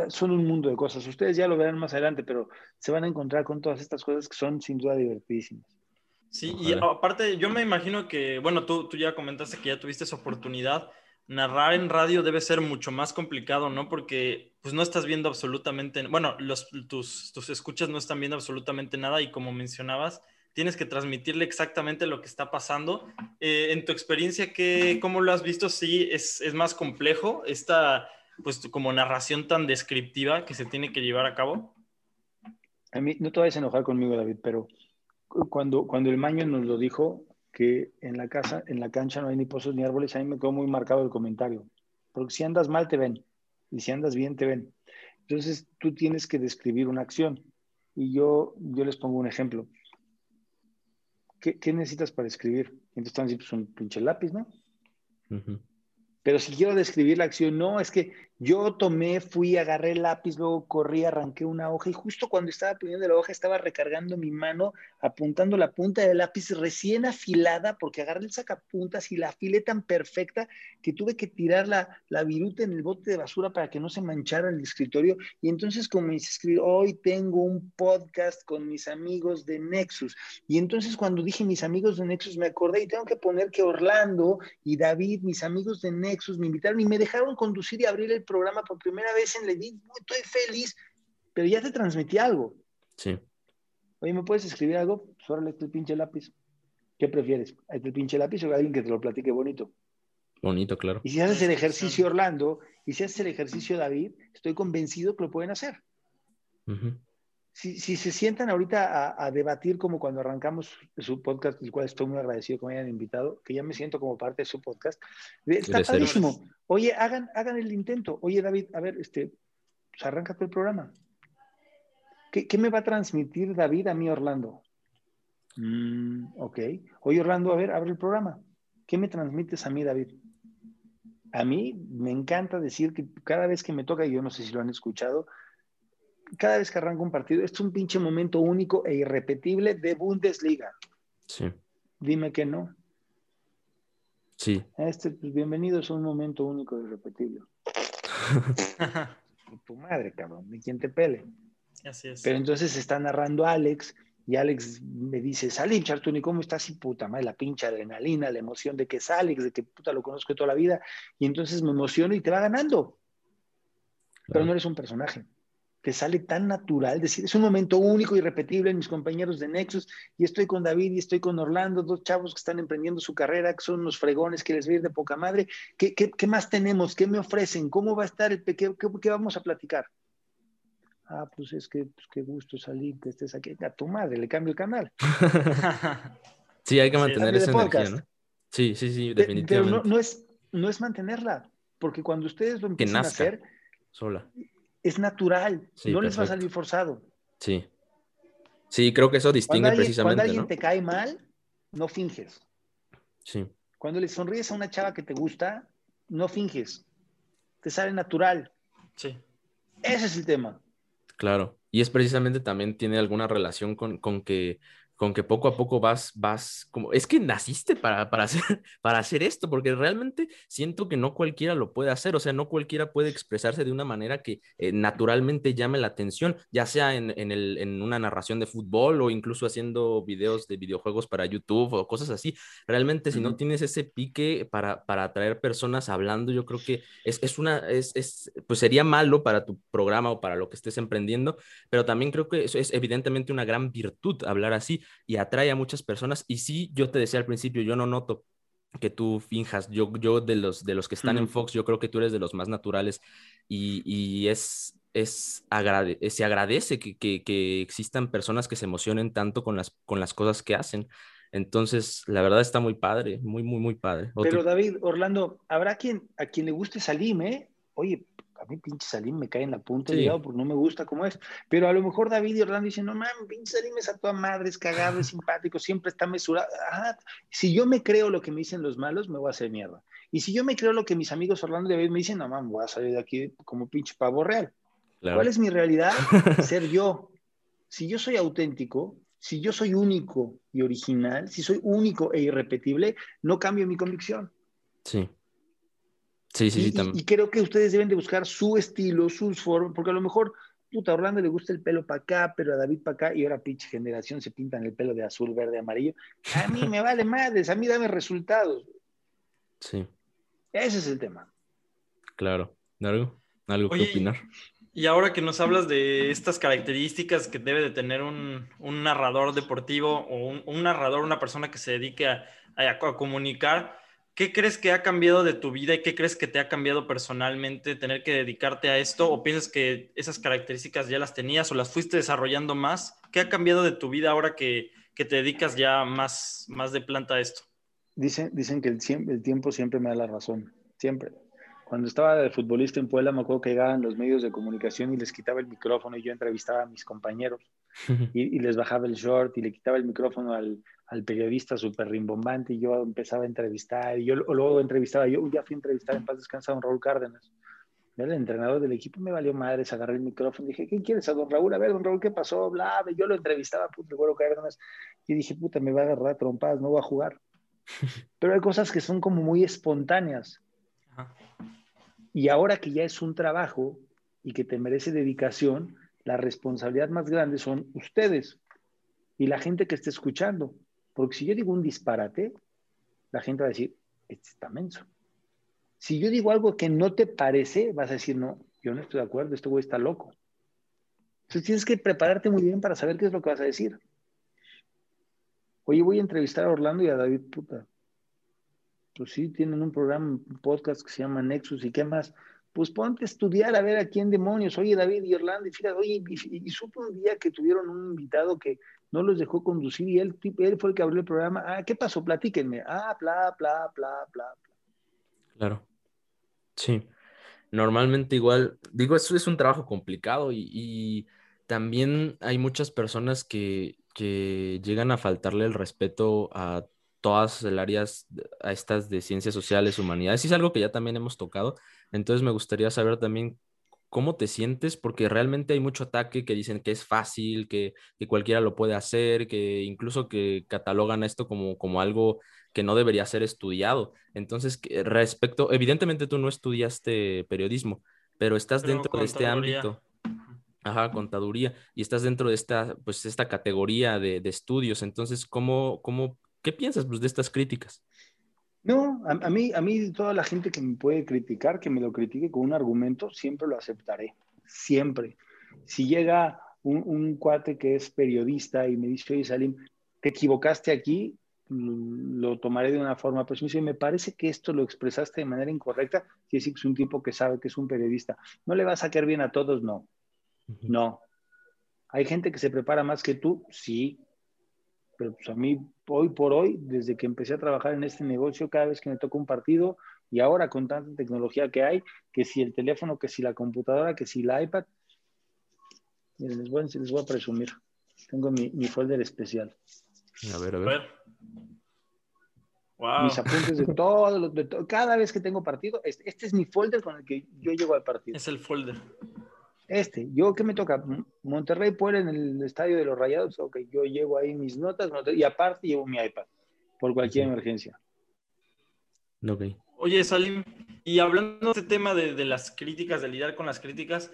son un mundo de cosas. Ustedes ya lo verán más adelante, pero se van a encontrar con todas estas cosas que son sin duda divertidísimas. Sí, y aparte yo me imagino que, bueno, tú, tú ya comentaste que ya tuviste esa oportunidad narrar en radio debe ser mucho más complicado, ¿no? Porque pues no estás viendo absolutamente, bueno, los, tus, tus escuchas no están viendo absolutamente nada y como mencionabas, tienes que transmitirle exactamente lo que está pasando. Eh, en tu experiencia, ¿qué, ¿cómo lo has visto? Sí, es, es, más complejo esta, pues como narración tan descriptiva que se tiene que llevar a cabo. A mí, no te vayas a enojar conmigo, David, pero cuando, cuando el Maño nos lo dijo, que en la casa, en la cancha no hay ni pozos ni árboles, a mí me quedó muy marcado el comentario. Porque si andas mal, te ven. Y si andas bien, te ven. Entonces, tú tienes que describir una acción. Y yo, yo les pongo un ejemplo. ¿Qué, qué necesitas para escribir? Entonces están diciendo, pues un pinche lápiz, ¿no? Pero si quiero describir la acción, no, es que yo tomé, fui, agarré el lápiz, luego corrí, arranqué una hoja y justo cuando estaba poniendo la hoja estaba recargando mi mano, apuntando la punta del lápiz recién afilada, porque agarré el sacapuntas y la afilé tan perfecta que tuve que tirar la, la viruta en el bote de basura para que no se manchara el escritorio. Y entonces comencé a escribir, hoy tengo un podcast con mis amigos de Nexus. Y entonces cuando dije mis amigos de Nexus me acordé y tengo que poner que Orlando y David, mis amigos de Nexus, me invitaron y me dejaron conducir y abrir el programa por primera vez en Levin, estoy feliz, pero ya te transmití algo. Sí. Oye, ¿me puedes escribir algo? Pues este pinche lápiz. ¿Qué prefieres? ¿Este pinche lápiz o alguien que te lo platique bonito? Bonito, claro. Y si haces el ejercicio Orlando y si haces el ejercicio David, estoy convencido que lo pueden hacer. si, si, se sientan ahorita a, debatir como cuando arrancamos su podcast, el cual estoy muy agradecido que me hayan invitado, que ya me siento como parte de su podcast, está padrísimo. Oye, hagan, hagan el intento. Oye, David, a ver, este, pues arráncate el programa. ¿Qué, ¿Qué, me va a transmitir David a mí, Orlando? Mm, ok. Oye, Orlando, a ver, abre el programa. ¿Qué me transmites a mí, David? A mí me encanta decir que cada vez que me toca, y yo no sé si lo han escuchado, cada vez que arranco un partido, es un pinche momento único e irrepetible de Bundesliga. Sí. Dime que no. Sí. Este, pues bienvenidos a un momento único y repetible. tu madre, cabrón, ni quien te pele. Así es. Pero entonces está narrando Alex y Alex me dice, Salim Chartuni, ¿cómo estás? Y puta madre, la pinche adrenalina, la emoción de que es Alex, de que puta lo conozco toda la vida. Y entonces me emociono y te va ganando. Pero no eres un personaje te sale tan natural, decir, es un momento único y repetible en mis compañeros de Nexus, y estoy con David y estoy con Orlando, dos chavos que están emprendiendo su carrera, que son unos fregones que les va a ir de poca madre. ¿Qué, qué, más tenemos? ¿Qué me ofrecen? ¿Cómo va a estar el pequeño? ¿Qué, vamos a platicar? Ah, pues es que pues, qué gusto salir, que estés aquí. A tu madre, le cambio el canal. sí, hay que mantener esa energía, ¿no? Sí, sí, sí, definitivamente. Pero no, no, es, no es mantenerla, porque cuando ustedes lo empiezan a hacer, sola es natural, no les va a salir forzado. Sí. Sí, creo que eso distingue precisamente. Cuando alguien te cae mal, no finges. Sí. Cuando le sonríes a una chava que te gusta, no finges. Te sale natural. Sí. Ese es el tema. Claro. Y es precisamente también tiene alguna relación con, con que con que poco a poco vas, vas, como, es que naciste para, para, hacer, para hacer esto, porque realmente siento que no cualquiera lo puede hacer, o sea, no cualquiera puede expresarse de una manera que eh, naturalmente llame la atención, ya sea en, en, el, en, una narración de fútbol o incluso haciendo videos de videojuegos para YouTube o cosas así. Realmente, si no tienes ese pique para, para atraer personas hablando, yo creo que es, es una, es, es, pues sería malo para tu programa o para lo que estés emprendiendo, pero también creo que eso es evidentemente una gran virtud hablar así y atrae a muchas personas. Y sí, yo te decía al principio, yo no noto que tú finjas. Yo, yo de, los, de los que están en Fox, yo creo que tú eres de los más naturales y, y es, es agrade se agradece que, que, que, existan personas que se emocionen tanto con las, con las cosas que hacen. Entonces, la verdad está muy padre, muy, muy, muy padre. Pero David, Orlando, habrá quien a quien le guste Salim, ¿eh? Oye, a mí pinche Salim me cae en la punta sí. porque no me gusta como es. Pero a lo mejor David y Orlando dicen, no mames, pinche Salim es a toda madre, es cagado, es simpático, siempre está mesurado. si yo me creo lo que me dicen los malos, me voy a hacer mierda. Y si yo me creo lo que mis amigos Orlando y David me dicen, no mames, voy a salir de aquí como pinche pavo real. ¿Cuál es mi realidad? Ser yo. Si yo soy auténtico, si yo soy único y original, si soy único e irrepetible, no cambio mi convicción. Sí. Sí, sí, y, sí. También. Y, creo que ustedes deben de buscar su estilo, sus formas, porque a lo mejor, puta, a Orlando le gusta el pelo para acá, pero a David para acá, y ahora pinche generación se pintan el pelo de azul, verde, amarillo. A mí me vale madres, a mí dame resultados. Sí. Ese es el tema. Claro. ¿Algo? ¿Algo que opinar? Y ahora que nos hablas de estas características que debe de tener un, narrador deportivo o un, narrador, una persona que se dedique a, comunicar, ¿qué crees que ha cambiado de tu vida y qué crees que te ha cambiado personalmente tener que dedicarte a esto? ¿O piensas que esas características ya las tenías o las fuiste desarrollando más? ¿Qué ha cambiado de tu vida ahora que, te dedicas ya más, más de planta a esto? Dicen, dicen que el, el tiempo siempre me da la razón, siempre cuando estaba de futbolista en Puebla, me acuerdo que llegaban los medios de comunicación y les quitaba el micrófono y yo entrevistaba a mis compañeros y, les bajaba el short y le quitaba el micrófono al, al periodista súper rimbombante y yo empezaba a entrevistar y yo luego entrevistaba, yo ya fui a entrevistar en paz descansa a don Raúl Cárdenas. El entrenador del equipo me valió madres, agarré el micrófono y dije, ¿qué quieres a don Raúl? A ver, don Raúl, ¿qué pasó? Bla, yo lo entrevistaba, puto, el Cárdenas. Y dije, puta, me va a agarrar trompadas, no voy a jugar. Pero hay cosas que son como muy espontáneas. Y ahora que ya es un trabajo y que te merece dedicación, la responsabilidad más grande son ustedes y la gente que esté escuchando. Porque si yo digo un disparate, la gente va a decir, este está menso. Si yo digo algo que no te parece, vas a decir, no, yo no estoy de acuerdo, este güey está loco. Entonces tienes que prepararte muy bien para saber qué es lo que vas a decir. Oye, voy a entrevistar a Orlando y a David, puta pues sí, tienen un programa, un podcast que se llama Nexus y qué más. Pues ponte a estudiar a ver a quién demonios. Oye, David y Orlando, y fíjate, oye, y, supo un día que tuvieron un invitado que no los dejó conducir y él, él fue el que abrió el programa. Ah, ¿qué pasó? Platíquenme. Ah, bla, bla, bla, bla, bla. Claro. Sí. Normalmente igual, digo, eso es un trabajo complicado y, y también hay muchas personas que, que llegan a faltarle el respeto a todas las áreas a estas de ciencias sociales, humanidades, y es algo que ya también hemos tocado. Entonces me gustaría saber también cómo te sientes, porque realmente hay mucho ataque que dicen que es fácil, que, cualquiera lo puede hacer, que incluso que catalogan esto como, como algo que no debería ser estudiado. Entonces, respecto, evidentemente tú no estudiaste periodismo, pero estás dentro de este ámbito. Ajá, contaduría, y estás dentro de esta, pues, esta categoría de, de estudios. Entonces, ¿cómo, ¿cómo ¿Qué piensas pues, de estas críticas? No, a, mí, a mí toda la gente que me puede criticar, que me lo critique con un argumento, siempre lo aceptaré, siempre. Si llega un, cuate que es periodista y me dice, oye Salim, te equivocaste aquí, lo tomaré de una forma, pero si me dice, me parece que esto lo expresaste de manera incorrecta, si es un tipo que sabe que es un periodista. ¿No le va a sacar bien a todos? No. No. ¿Hay gente que se prepara más que tú? Sí pero pues a mí hoy por hoy, desde que empecé a trabajar en este negocio, cada vez que me toca un partido y ahora con tanta tecnología que hay, que si el teléfono, que si la computadora, que si la iPad, les voy, les voy a presumir. Tengo mi, mi, folder especial. A ver, a ver. Wow. Mis apuntes de todo, de todo, cada vez que tengo partido, este, este es mi folder con el que yo llego al partido. Es el folder. Este, yo qué me toca, Monterrey Puebla en el estadio de los Rayados, ok, yo llevo ahí mis notas, y aparte llevo mi iPad por cualquier emergencia. Ok. Oye, Salim, y hablando de este tema de, de, las críticas, de lidiar con las críticas,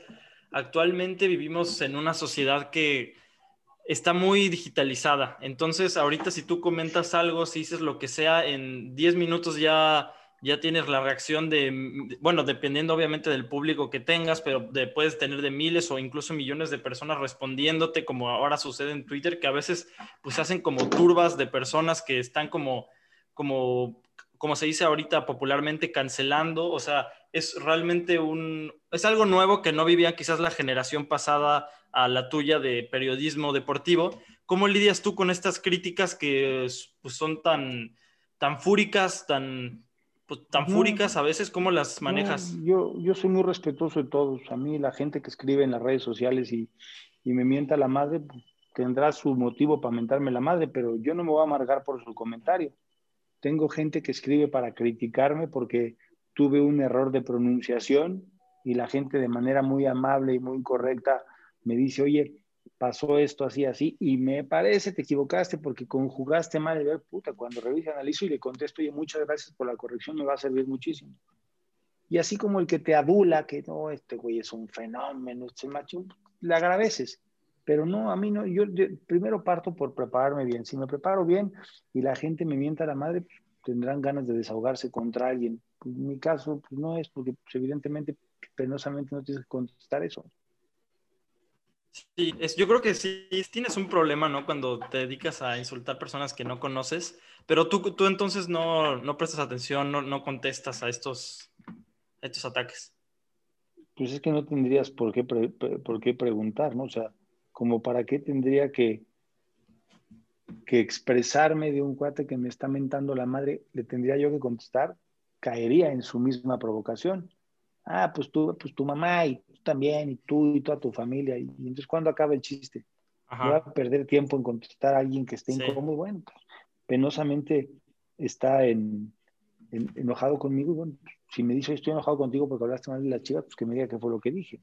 actualmente vivimos en una sociedad que está muy digitalizada. Entonces, ahorita si tú comentas algo, si dices lo que sea, en 10 minutos ya ya tienes la reacción de, bueno, dependiendo obviamente del público que tengas, pero puedes tener de miles o incluso millones de personas respondiéndote, como ahora sucede en Twitter, que a veces pues hacen como turbas de personas que están como, como, como se dice ahorita popularmente, cancelando, o sea, es realmente un, es algo nuevo que no vivía quizás la generación pasada a la tuya de periodismo deportivo. ¿Cómo lidias tú con estas críticas que pues, son tan, tan fúricas, tan, pues, tan fúricas a veces, ¿cómo las manejas? yo, yo soy muy respetuoso de todos. A mí la gente que escribe en las redes sociales y, y me mienta la madre, pues, tendrá su motivo para mentarme la madre, pero yo no me voy a amargar por su comentario. Tengo gente que escribe para criticarme porque tuve un error de pronunciación y la gente de manera muy amable y muy correcta me dice, oye, pasó esto así, así, y me parece, te equivocaste porque conjugaste mal, de ver, puta, cuando revise, analizo y le contesto, oye, muchas gracias por la corrección, me va a servir muchísimo. Y así como el que te adula, que no, este güey es un fenómeno, este macho, le agradeces. Pero no, a mí no, yo, primero parto por prepararme bien. Si me preparo bien y la gente me mienta a la madre, tendrán ganas de desahogarse contra alguien. en mi caso pues, no es, porque pues, evidentemente, penosamente no tienes que contestar eso. Sí, es, yo creo que sí tienes un problema, ¿no? Cuando te dedicas a insultar personas que no conoces, pero tú, tú entonces no, no prestas atención, no, no contestas a estos, a estos ataques. Pues es que no tendrías por qué, por qué preguntar, ¿no? O sea, como para qué tendría que, que expresarme de un cuate que me está mentando la madre, le tendría yo que contestar, caería en su misma provocación. Ah, pues tú, pues tu mamá y tú también, y tú y toda tu familia. Y, entonces, ¿cuándo acaba el chiste? Voy a perder tiempo en contestar a alguien que esté incómodo. Bueno, pues, penosamente está en, enojado conmigo. Y bueno, si me dice estoy enojado contigo porque hablaste mal de la chica, pues que me diga qué fue lo que dije.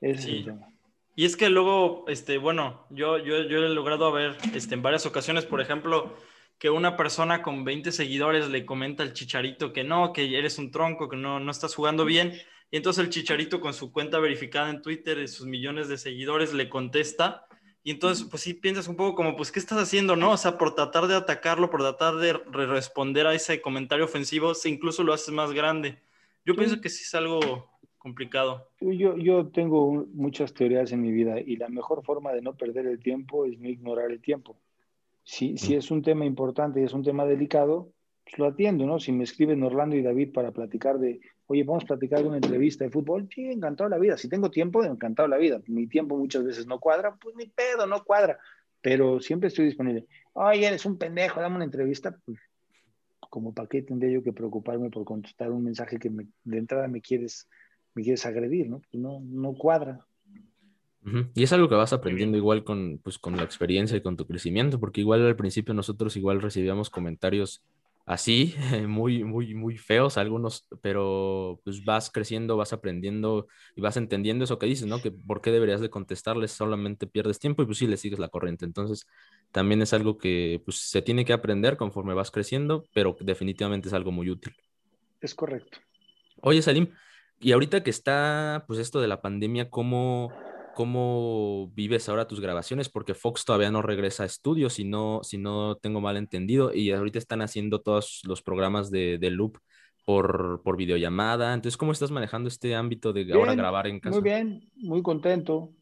Ese es el tema. Y es que luego, este, bueno, yo, yo, yo he logrado ver este, en varias ocasiones, por ejemplo, que una persona con 20 seguidores le comenta al chicharito que no, que eres un tronco, que no, no estás jugando bien. Y entonces el chicharito con su cuenta verificada en Twitter y sus millones de seguidores le contesta. Y entonces, pues sí piensas un poco como, pues, ¿qué estás haciendo, no? O sea, por tratar de atacarlo, por tratar de responder a ese comentario ofensivo, se incluso lo haces más grande. Yo pienso que sí es algo complicado. Yo, yo tengo muchas teorías en mi vida y la mejor forma de no perder el tiempo es no ignorar el tiempo. Si, si es un tema importante y es un tema delicado, pues lo atiendo, ¿no? Si me escriben Orlando y David para platicar de, oye, vamos a platicar de una entrevista de fútbol, sí, encantado la vida. Si tengo tiempo, encantado la vida. Mi tiempo muchas veces no cuadra, pues ni pedo, no cuadra. Pero siempre estoy disponible. Oye, eres un pendejo, dame una entrevista. Pues, como para qué tendría yo que preocuparme por contestar un mensaje que de entrada me quieres me quieres agredir, ¿no? Pues no, no cuadra. Y es algo que vas aprendiendo igual con, pues, con la experiencia y con tu crecimiento, porque igual al principio nosotros igual recibíamos comentarios así, muy, muy, muy feos algunos, pero pues vas creciendo, vas aprendiendo y vas entendiendo eso que dices, ¿no? Que por qué deberías de contestarles, solamente pierdes tiempo y pues sí, le sigues la corriente. Entonces, también es algo que pues se tiene que aprender conforme vas creciendo, pero definitivamente es algo muy útil. Es correcto. Oye, Salim, y ahorita que está, pues esto de la pandemia, ¿cómo, cómo vives ahora tus grabaciones? Porque Fox todavía no regresa a estudios, si no, si no tengo mal entendido, y ahorita están haciendo todos los programas de, Loop por, por, videollamada. Entonces, ¿cómo estás manejando este ámbito de ahora grabar en casa? Muy bien, muy contento,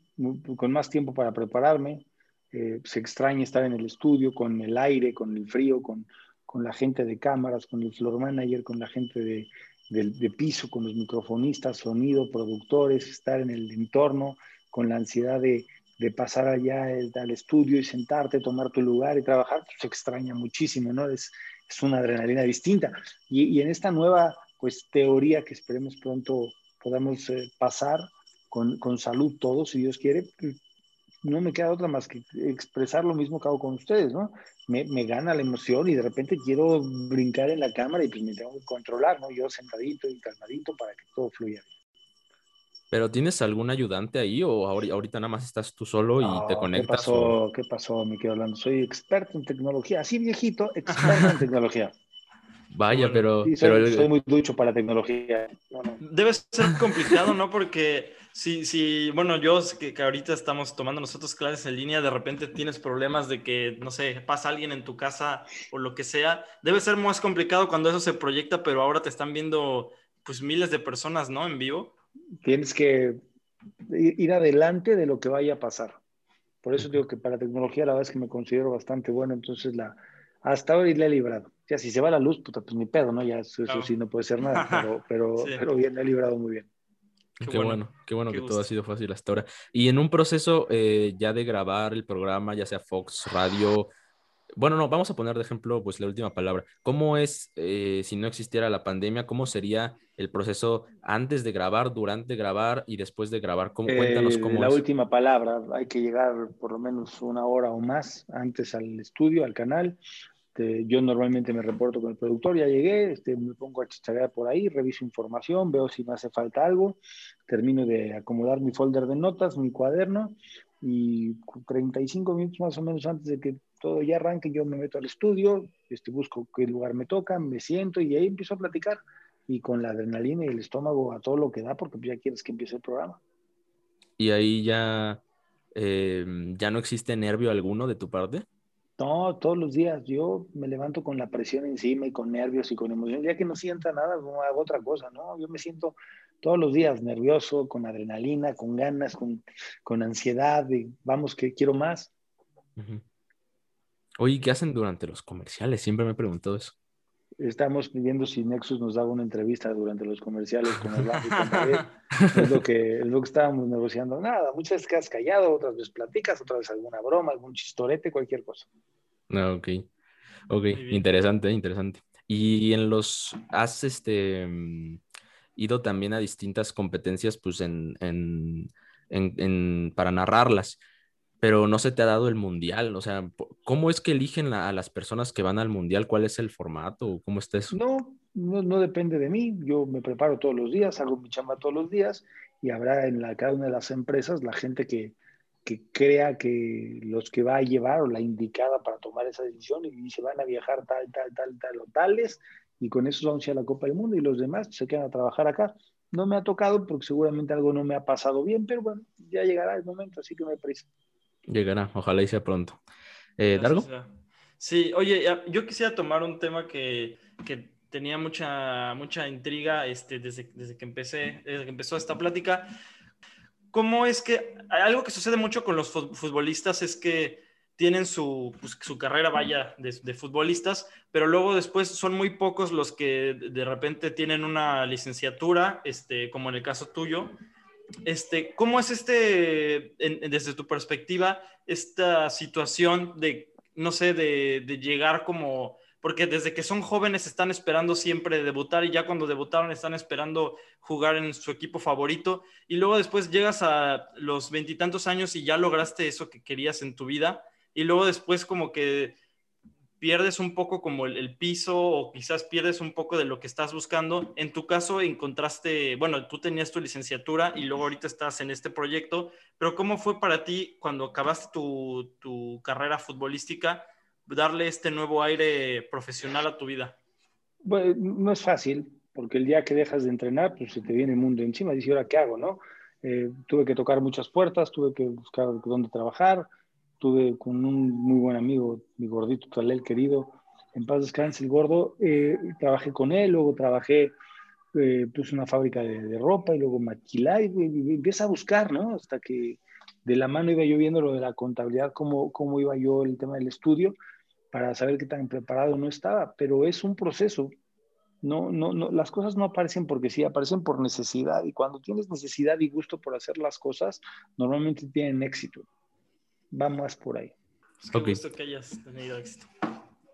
con más tiempo para prepararme. Eh, se extraña estar en el estudio con el aire, con el frío, con, con la gente de cámaras, con el floor manager, con la gente de, de, piso con los microfonistas, sonido, productores, estar en el entorno con la ansiedad de, pasar allá al estudio y sentarte, tomar tu lugar y trabajar, pues, se extraña muchísimo, ¿no? Es, una adrenalina distinta. Y, en esta nueva, pues, teoría que esperemos pronto podamos eh, pasar con, salud todos, si Dios quiere, no me queda otra más que expresar lo mismo que hago con ustedes, ¿no? Me, me, gana la emoción y de repente quiero brincar en la cámara y pues me tengo que controlar, ¿no? Yo sentadito y calmadito para que todo fluya bien. ¿Pero tienes algún ayudante ahí o ahorita nada más estás tú solo y te conectas? ¿Qué pasó, ¿Qué pasó, mi querido Orlando? Soy experto en tecnología, así viejito, experto en tecnología. Vaya, pero... soy, muy ducho para tecnología. Debe ser complicado, ¿no? Porque si, si bueno, yo que, que, ahorita estamos tomando nosotros clases en línea, de repente tienes problemas de que, no sé, pasa alguien en tu casa o lo que sea. Debe ser más complicado cuando eso se proyecta, pero ahora te están viendo pues miles de personas, ¿no? En vivo. Tienes que ir adelante de lo que vaya a pasar. Por eso digo que para tecnología la verdad es que me considero bastante bueno, entonces la, hasta hoy le he librado. Ya si se va la luz, puta, pues mi pedo, ¿no? Ya eso, sí no puede ser nada, pero, pero, pero bien, le he librado muy bien. Qué, bueno, qué bueno que todo ha sido fácil hasta ahora. Y en un proceso eh, ya de grabar el programa, ya sea Fox, radio, bueno, no, vamos a poner de ejemplo pues la última palabra. ¿Cómo es, eh, si no existiera la pandemia, cómo sería el proceso antes de grabar, durante grabar y después de grabar? ¿Cómo, cuéntanos eh, cómo La última palabra, hay que llegar por lo menos una hora o más antes al estudio, al canal, este, yo normalmente me reporto con el productor, ya llegué, este, me pongo a chicharear por ahí, reviso información, veo si me hace falta algo, termino de acomodar mi folder de notas, mi cuaderno, y 35 minutos más o menos antes de que todo ya arranque, yo me meto al estudio, este, busco qué lugar me toca, me siento y ahí empiezo a platicar. Y con la adrenalina y el estómago a todo lo que da, porque ya quieres que empiece el programa. Y ahí ya, eh, ya no existe nervio alguno de tu parte. No, todos los días. Yo me levanto con la presión encima y con nervios y con emoción. Ya que no sienta nada, no hago otra cosa, ¿no? Yo me siento todos los días nervioso, con adrenalina, con ganas, con, con ansiedad, vamos, que quiero más. Oye, ¿qué hacen durante los comerciales? Siempre me he preguntado eso. Estamos pidiendo si Nexus nos daba una entrevista durante los comerciales con el y es lo que es lo que estábamos negociando. Nada, muchas veces quedas callado, otras veces platicas, otras veces alguna broma, algún chistorete, cualquier cosa. Ah, ok. Ok, interesante, interesante. Y en los, has este, mm, ido también a distintas competencias, pues en, en, en, para narrarlas, pero no se te ha dado el mundial. O sea, ¿cómo es que eligen a las personas que van al mundial? ¿Cuál es el formato? ¿Cómo está eso? No, no, no, depende de mí. Yo me preparo todos los días, hago mi chamba todos los días y habrá en la, cada una de las empresas la gente que, que crea que los que va a llevar o la indicada para tomar esa decisión y se van a viajar tal, tal, tal, tal o tales y con eso vamos a la Copa del Mundo y los demás se quedan a trabajar acá. No me ha tocado porque seguramente algo no me ha pasado bien, pero bueno, ya llegará el momento, así que no hay prisa. Llegará, ojalá y sea pronto. Eh, ¿Dargo? Sí, oye, yo quisiera tomar un tema que, que tenía mucha, mucha intriga este, desde, desde, que empecé, desde que empezó esta plática ¿Cómo es que algo que sucede mucho con los futbolistas es que tienen su, pues, su carrera, vaya, de, futbolistas, pero luego después son muy pocos los que de repente tienen una licenciatura, este, como en el caso tuyo. Este, ¿Cómo es este, desde tu perspectiva, esta situación de, no sé, de, de llegar como porque desde que son jóvenes están esperando siempre debutar y ya cuando debutaron están esperando jugar en su equipo favorito y luego después llegas a los veintitantos años y ya lograste eso que querías en tu vida y luego después como que pierdes un poco como el, piso o quizás pierdes un poco de lo que estás buscando. En tu caso encontraste, bueno, tú tenías tu licenciatura y luego ahorita estás en este proyecto, pero ¿cómo fue para ti cuando acabaste tu, carrera futbolística? darle este nuevo aire profesional a tu vida? Bueno, no es fácil, porque el día que dejas de entrenar, pues se te viene el mundo encima. Dice, ¿ahora qué hago? no? Eh, tuve que tocar muchas puertas, tuve que buscar dónde trabajar, tuve con un muy buen amigo, mi gordito Talel querido, en paz descanse el gordo, eh, trabajé con él, luego trabajé, eh, puse una fábrica de, ropa y luego maquilé y, empieza a buscar, ¿no? Hasta que de la mano iba yo viendo lo de la contabilidad, cómo, cómo iba yo el tema del estudio, para saber qué tan preparado no estaba, pero es un proceso. No, no, no, las cosas no aparecen porque sí, aparecen por necesidad y cuando tienes necesidad y gusto por hacer las cosas, normalmente tienen éxito. Va más por ahí. Es que gusto que hayas tenido éxito.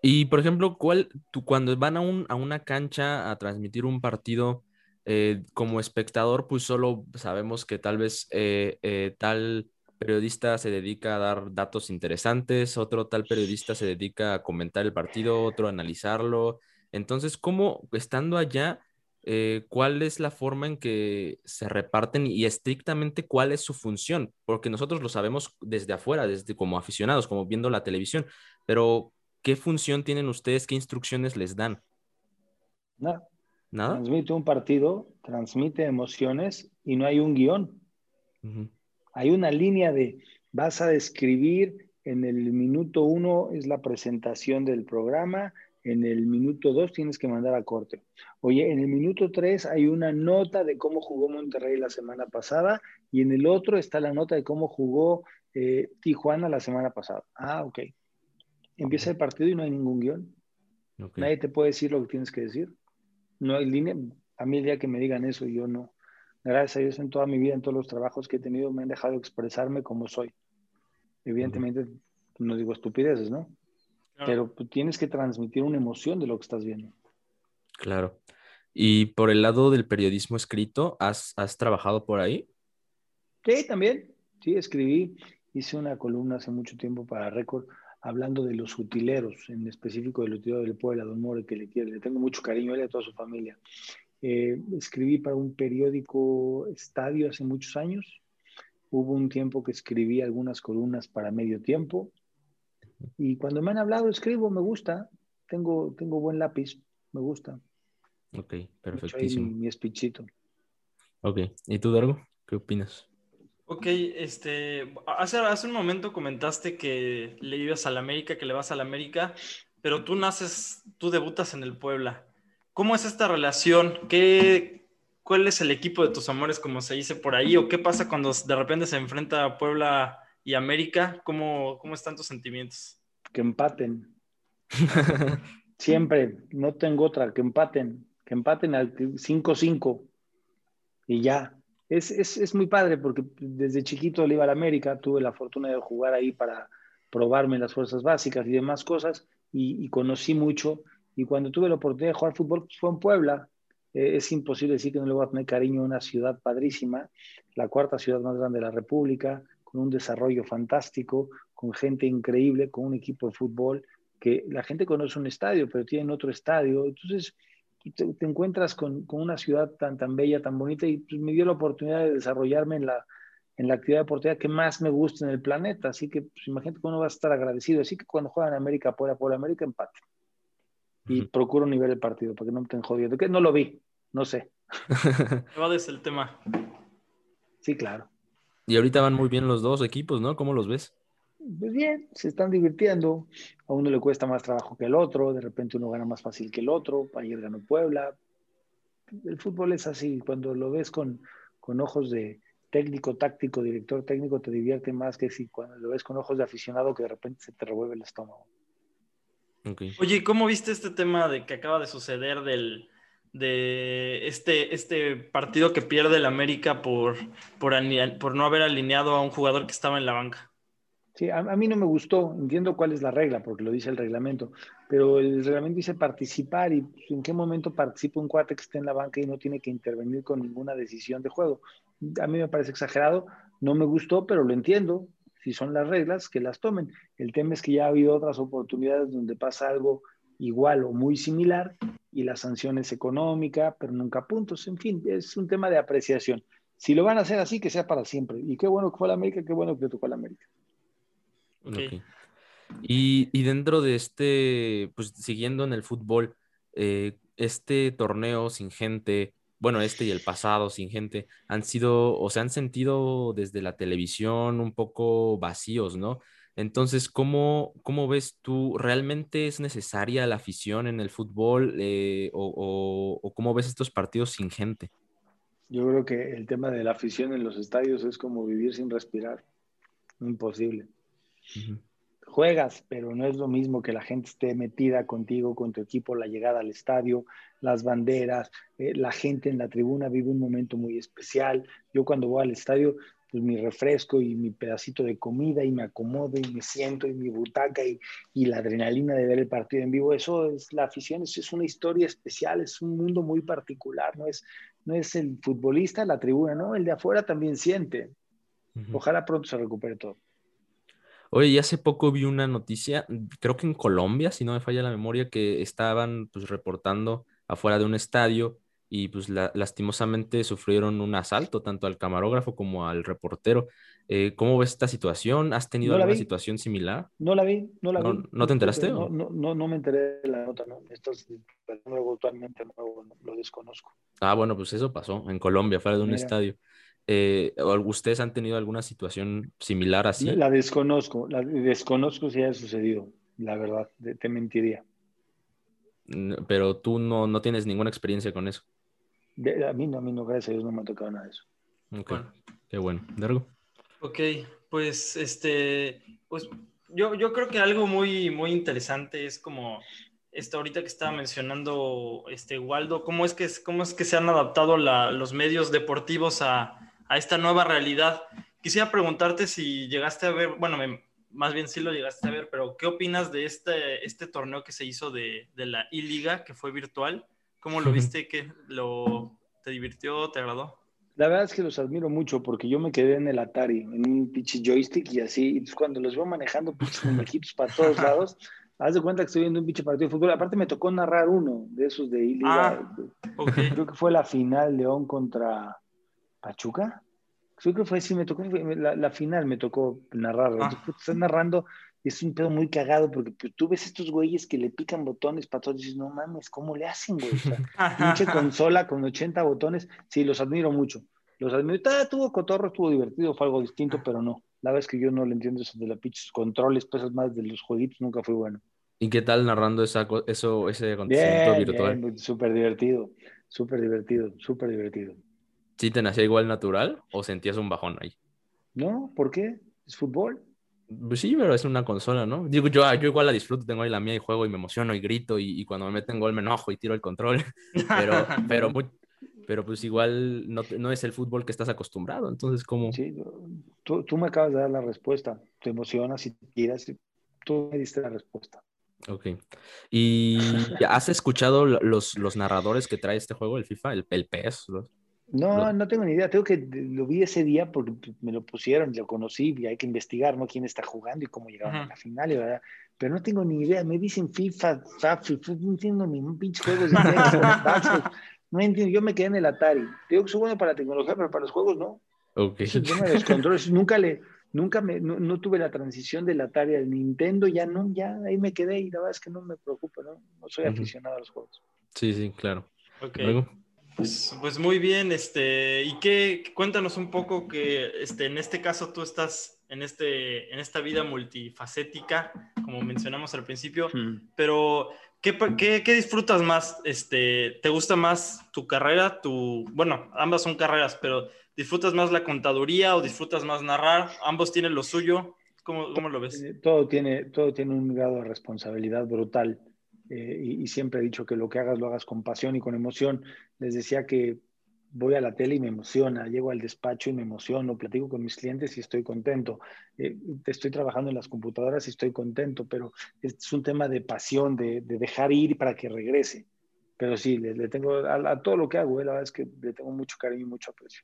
Y por ejemplo, ¿cuál, tú, cuando van a, un, a una cancha a transmitir un partido eh, como espectador, pues solo sabemos que tal vez eh, eh, tal periodista se dedica a dar datos interesantes, otro tal periodista se dedica a comentar el partido, otro a analizarlo. Entonces, ¿cómo, estando allá, eh, cuál es la forma en que se reparten y estrictamente cuál es su función? Porque nosotros lo sabemos desde afuera, desde como aficionados, como viendo la televisión, pero ¿qué función tienen ustedes? ¿Qué instrucciones les dan? Nada. ¿Nada? Transmite un partido, transmite emociones y no hay un guion. Hay una línea de, vas a describir, en el minuto uno es la presentación del programa, en el minuto dos tienes que mandar a corte. Oye, en el minuto tres hay una nota de cómo jugó Monterrey la semana pasada y en el otro está la nota de cómo jugó eh, Tijuana la semana pasada. Ah, ok. Empieza el partido y no hay ningún guion. Nadie te puede decir lo que tienes que decir. No hay línea. A mí el día que me digan eso, yo no, gracias a Dios en toda mi vida, en todos los trabajos que he tenido, me han dejado expresarme como soy. Evidentemente, no digo estupideces, ¿no? Pero tienes que transmitir una emoción de lo que estás viendo. Claro. Y por el lado del periodismo escrito, ¿has, has trabajado por ahí? Sí, también. Sí, escribí. Hice una columna hace mucho tiempo para Récord hablando de los utileros, en específico del utilero del pueblo, Don More, que le, quiere, le tengo mucho cariño a él y a toda su familia. Eh, escribí para un periódico Estadio hace muchos años. Hubo un tiempo que escribí algunas columnas para medio tiempo. Y cuando me han hablado, escribo, me gusta. Tengo, tengo buen lápiz, me gusta. Ok, perfectísimo. Mi, mi espichito. Ok, ¿y tú, Dargo? ¿Qué opinas? Ok, este, hace, hace un momento comentaste que le ibas al América, que le vas al América, pero tú naces, tú debutas en el Puebla. ¿Cómo es esta relación? ¿Qué, ¿Cuál es el equipo de tus amores, como se dice por ahí? ¿O qué pasa cuando de repente se enfrenta a Puebla y América? ¿Cómo, cómo están tus sentimientos? Que empaten. Siempre, no tengo otra, que empaten, que empaten al 5-5 y ya es, es, es, muy padre porque desde chiquito le iba a la América, tuve la fortuna de jugar ahí para probarme las fuerzas básicas y demás cosas y, conocí mucho. Y cuando tuve la oportunidad de jugar fútbol, pues, fue en Puebla. Eh, es imposible decir que no le voy a tener cariño a una ciudad padrísima, la cuarta ciudad más grande de la República, con un desarrollo fantástico, con gente increíble, con un equipo de fútbol que la gente conoce un estadio, pero tienen otro estadio. Entonces, te, te encuentras con, con, una ciudad tan, tan bella, tan bonita, y pues, me dio la oportunidad de desarrollarme en la, en la actividad deportiva que más me gusta en el planeta. Así que, pues, imagínate que uno va a estar agradecido. Así que cuando juegan América por, por América, empate. Y procuro nivel el partido para que no me estén jodiendo. Que no lo vi, no sé. Evades el tema. Sí, claro. Y ahorita van muy bien los dos equipos, ¿no? ¿Cómo los ves? pues bien, se están divirtiendo. A uno le cuesta más trabajo que el otro, de repente uno gana más fácil que el otro. Ayer ganó Puebla. El fútbol es así, cuando lo ves con, con ojos de técnico, táctico, director técnico, te divierte más que si cuando lo ves con ojos de aficionado que de repente se te revuelve el estómago. Oye, ¿cómo viste este tema de que acaba de suceder del, de este, este partido que pierde el América por, por, no haber alineado a un jugador que estaba en la banca? Sí, a, mí no me gustó, entiendo cuál es la regla, porque lo dice el reglamento, pero el reglamento dice participar y pues, en qué momento participa un cuate que esté en la banca y no tiene que intervenir con ninguna decisión de juego. A mí me parece exagerado, no me gustó, pero lo entiendo, si son las reglas, que las tomen. El tema es que ya ha habido otras oportunidades donde pasa algo igual o muy similar y la sanción es económica, pero nunca puntos, en fin, es un tema de apreciación. Si lo van a hacer así, que sea para siempre. Y qué bueno que fue la América, qué bueno que tocó la América. Y, dentro de este, pues siguiendo en el fútbol, eh, este torneo sin gente, bueno, este y el pasado sin gente, han sido o se han sentido desde la televisión un poco vacíos, ¿no? Entonces, ¿cómo, cómo ves tú? ¿Realmente es necesaria la afición en el fútbol eh, o, o, cómo ves estos partidos sin gente? Yo creo que el tema de la afición en los estadios es como vivir sin respirar. Imposible. Juegas, pero no es lo mismo que la gente esté metida contigo, con tu equipo, la llegada al estadio, las banderas, eh, la gente en la tribuna vive un momento muy especial. Yo cuando voy al estadio, pues mi refresco y mi pedacito de comida y me acomodo y me siento en mi butaca y, y, la adrenalina de ver el partido en vivo, eso es la afición, eso es una historia especial, es un mundo muy particular, no es, no es el futbolista, la tribuna, no, el de afuera también siente. Ojalá pronto se recupere todo. Oye, y hace poco vi una noticia, creo que en Colombia, si no me falla la memoria, que estaban pues reportando afuera de un estadio y pues lastimosamente sufrieron un asalto tanto al camarógrafo como al reportero. Eh, ¿Cómo ves esta situación? ¿Has tenido alguna situación similar? No la vi, no la vi. ¿No te enteraste? No, no, no, me enteré de la nota, no. Esto es nuevo, actualmente nuevo, lo desconozco. Ah, bueno, pues eso pasó en Colombia, fuera de un estadio. Eh, ¿Ustedes han tenido alguna situación similar así? La desconozco, la desconozco si haya sucedido, la verdad, te mentiría. Pero tú no, no tienes ninguna experiencia con eso. A mí no, a mí no, gracias a Dios no me ha tocado nada de eso. Ok, qué bueno. ¿Dergo? Ok, pues este, pues yo, yo creo que algo muy, muy interesante es como esto ahorita que estaba mencionando este Waldo, cómo es que, cómo es que se han adaptado los medios deportivos a, a esta nueva realidad. Quisiera preguntarte si llegaste a ver, bueno, más bien sí lo llegaste a ver, pero ¿qué opinas de este, este torneo que se hizo de, de la I-Liga, que fue virtual? ¿Cómo lo viste? ¿Qué, lo, ¿Te divirtió? ¿Te agradó? La verdad es que los admiro mucho porque yo me quedé en el Atari, en un pinche joystick y así. Y cuando los veo manejando pinches equipos para todos lados, haz de cuenta que estoy viendo un pinche partido de fútbol. Aparte me tocó narrar uno de esos de I-Liga. Ah, Creo que fue la final León contra Pachuca. Creo que fue así, me tocó, la, final me tocó narrar. Ah. Estás narrando es un pedo muy cagado porque pues, tú ves estos güeyes que le pican botones para todos y dices, no mames, ¿cómo le hacen, güey? O sea, pinche consola con 80 botones, sí, los admiro mucho. Los administradores, tuvo cotorro, estuvo divertido, fue algo distinto, pero no. La verdad es que yo no le entiendo eso de la pitch controles, pesas más de los jueguitos, nunca fue bueno. ¿Y qué tal narrando esa, eso, ese acontecimiento virtual? súper divertido, súper divertido, súper divertido. ¿Sí te nacía igual natural o sentías un bajón ahí? No, ¿por qué? Es fútbol. Pues sí, pero es una consola, ¿no? Digo, yo, yo igual la disfruto, tengo ahí la mía y juego y me emociono y grito y, cuando me meten gol me enojo y tiro el control, pero, pero, pero pues igual no, no, es el fútbol que estás acostumbrado, entonces como... Sí, tú, tú, me acabas de dar la respuesta, te emocionas y tiras, tú me diste la respuesta. Ok. ¿Y has escuchado los, los narradores que trae este juego, el FIFA, el, el PES? No, no tengo ni idea. Tengo que lo vi ese día porque me lo pusieron, lo conocí y hay que investigar, ¿no? Quién está jugando y cómo llegaron a la final, ¿verdad? Pero no tengo ni idea. Me dicen FIFA, FAFI, no entiendo ni un pinche juego de No entiendo. Yo me quedé en el Atari. Digo que soy bueno para la tecnología, pero para los juegos no. Ok. los controles. nunca le, nunca me, no, tuve la transición del Atari al Nintendo, ya no, ya ahí me quedé y la verdad es que no me preocupa, ¿no? No soy aficionado a los juegos. Sí, sí, claro. Ok. Pues, pues, muy bien, este, y qué, cuéntanos un poco que este, en este caso tú estás en, este, en esta vida multifacética, como mencionamos al principio, pero ¿qué, ¿qué, qué, disfrutas más? Este, ¿Te gusta más tu carrera? Tu, bueno, ambas son carreras, pero ¿disfrutas más la contaduría o disfrutas más narrar? Ambos tienen lo suyo. ¿Cómo, cómo lo ves? Todo tiene, todo tiene un grado de responsabilidad brutal. Eh, y, siempre he dicho que lo que hagas lo hagas con pasión y con emoción. Les decía que voy a la tele y me emociona, llego al despacho y me emociono, platico con mis clientes y estoy contento. Eh, estoy trabajando en las computadoras y estoy contento, pero es un tema de pasión, de, dejar ir para que regrese. Pero sí, le, tengo a, todo lo que hago, eh, la verdad es que le tengo mucho cariño y mucho aprecio.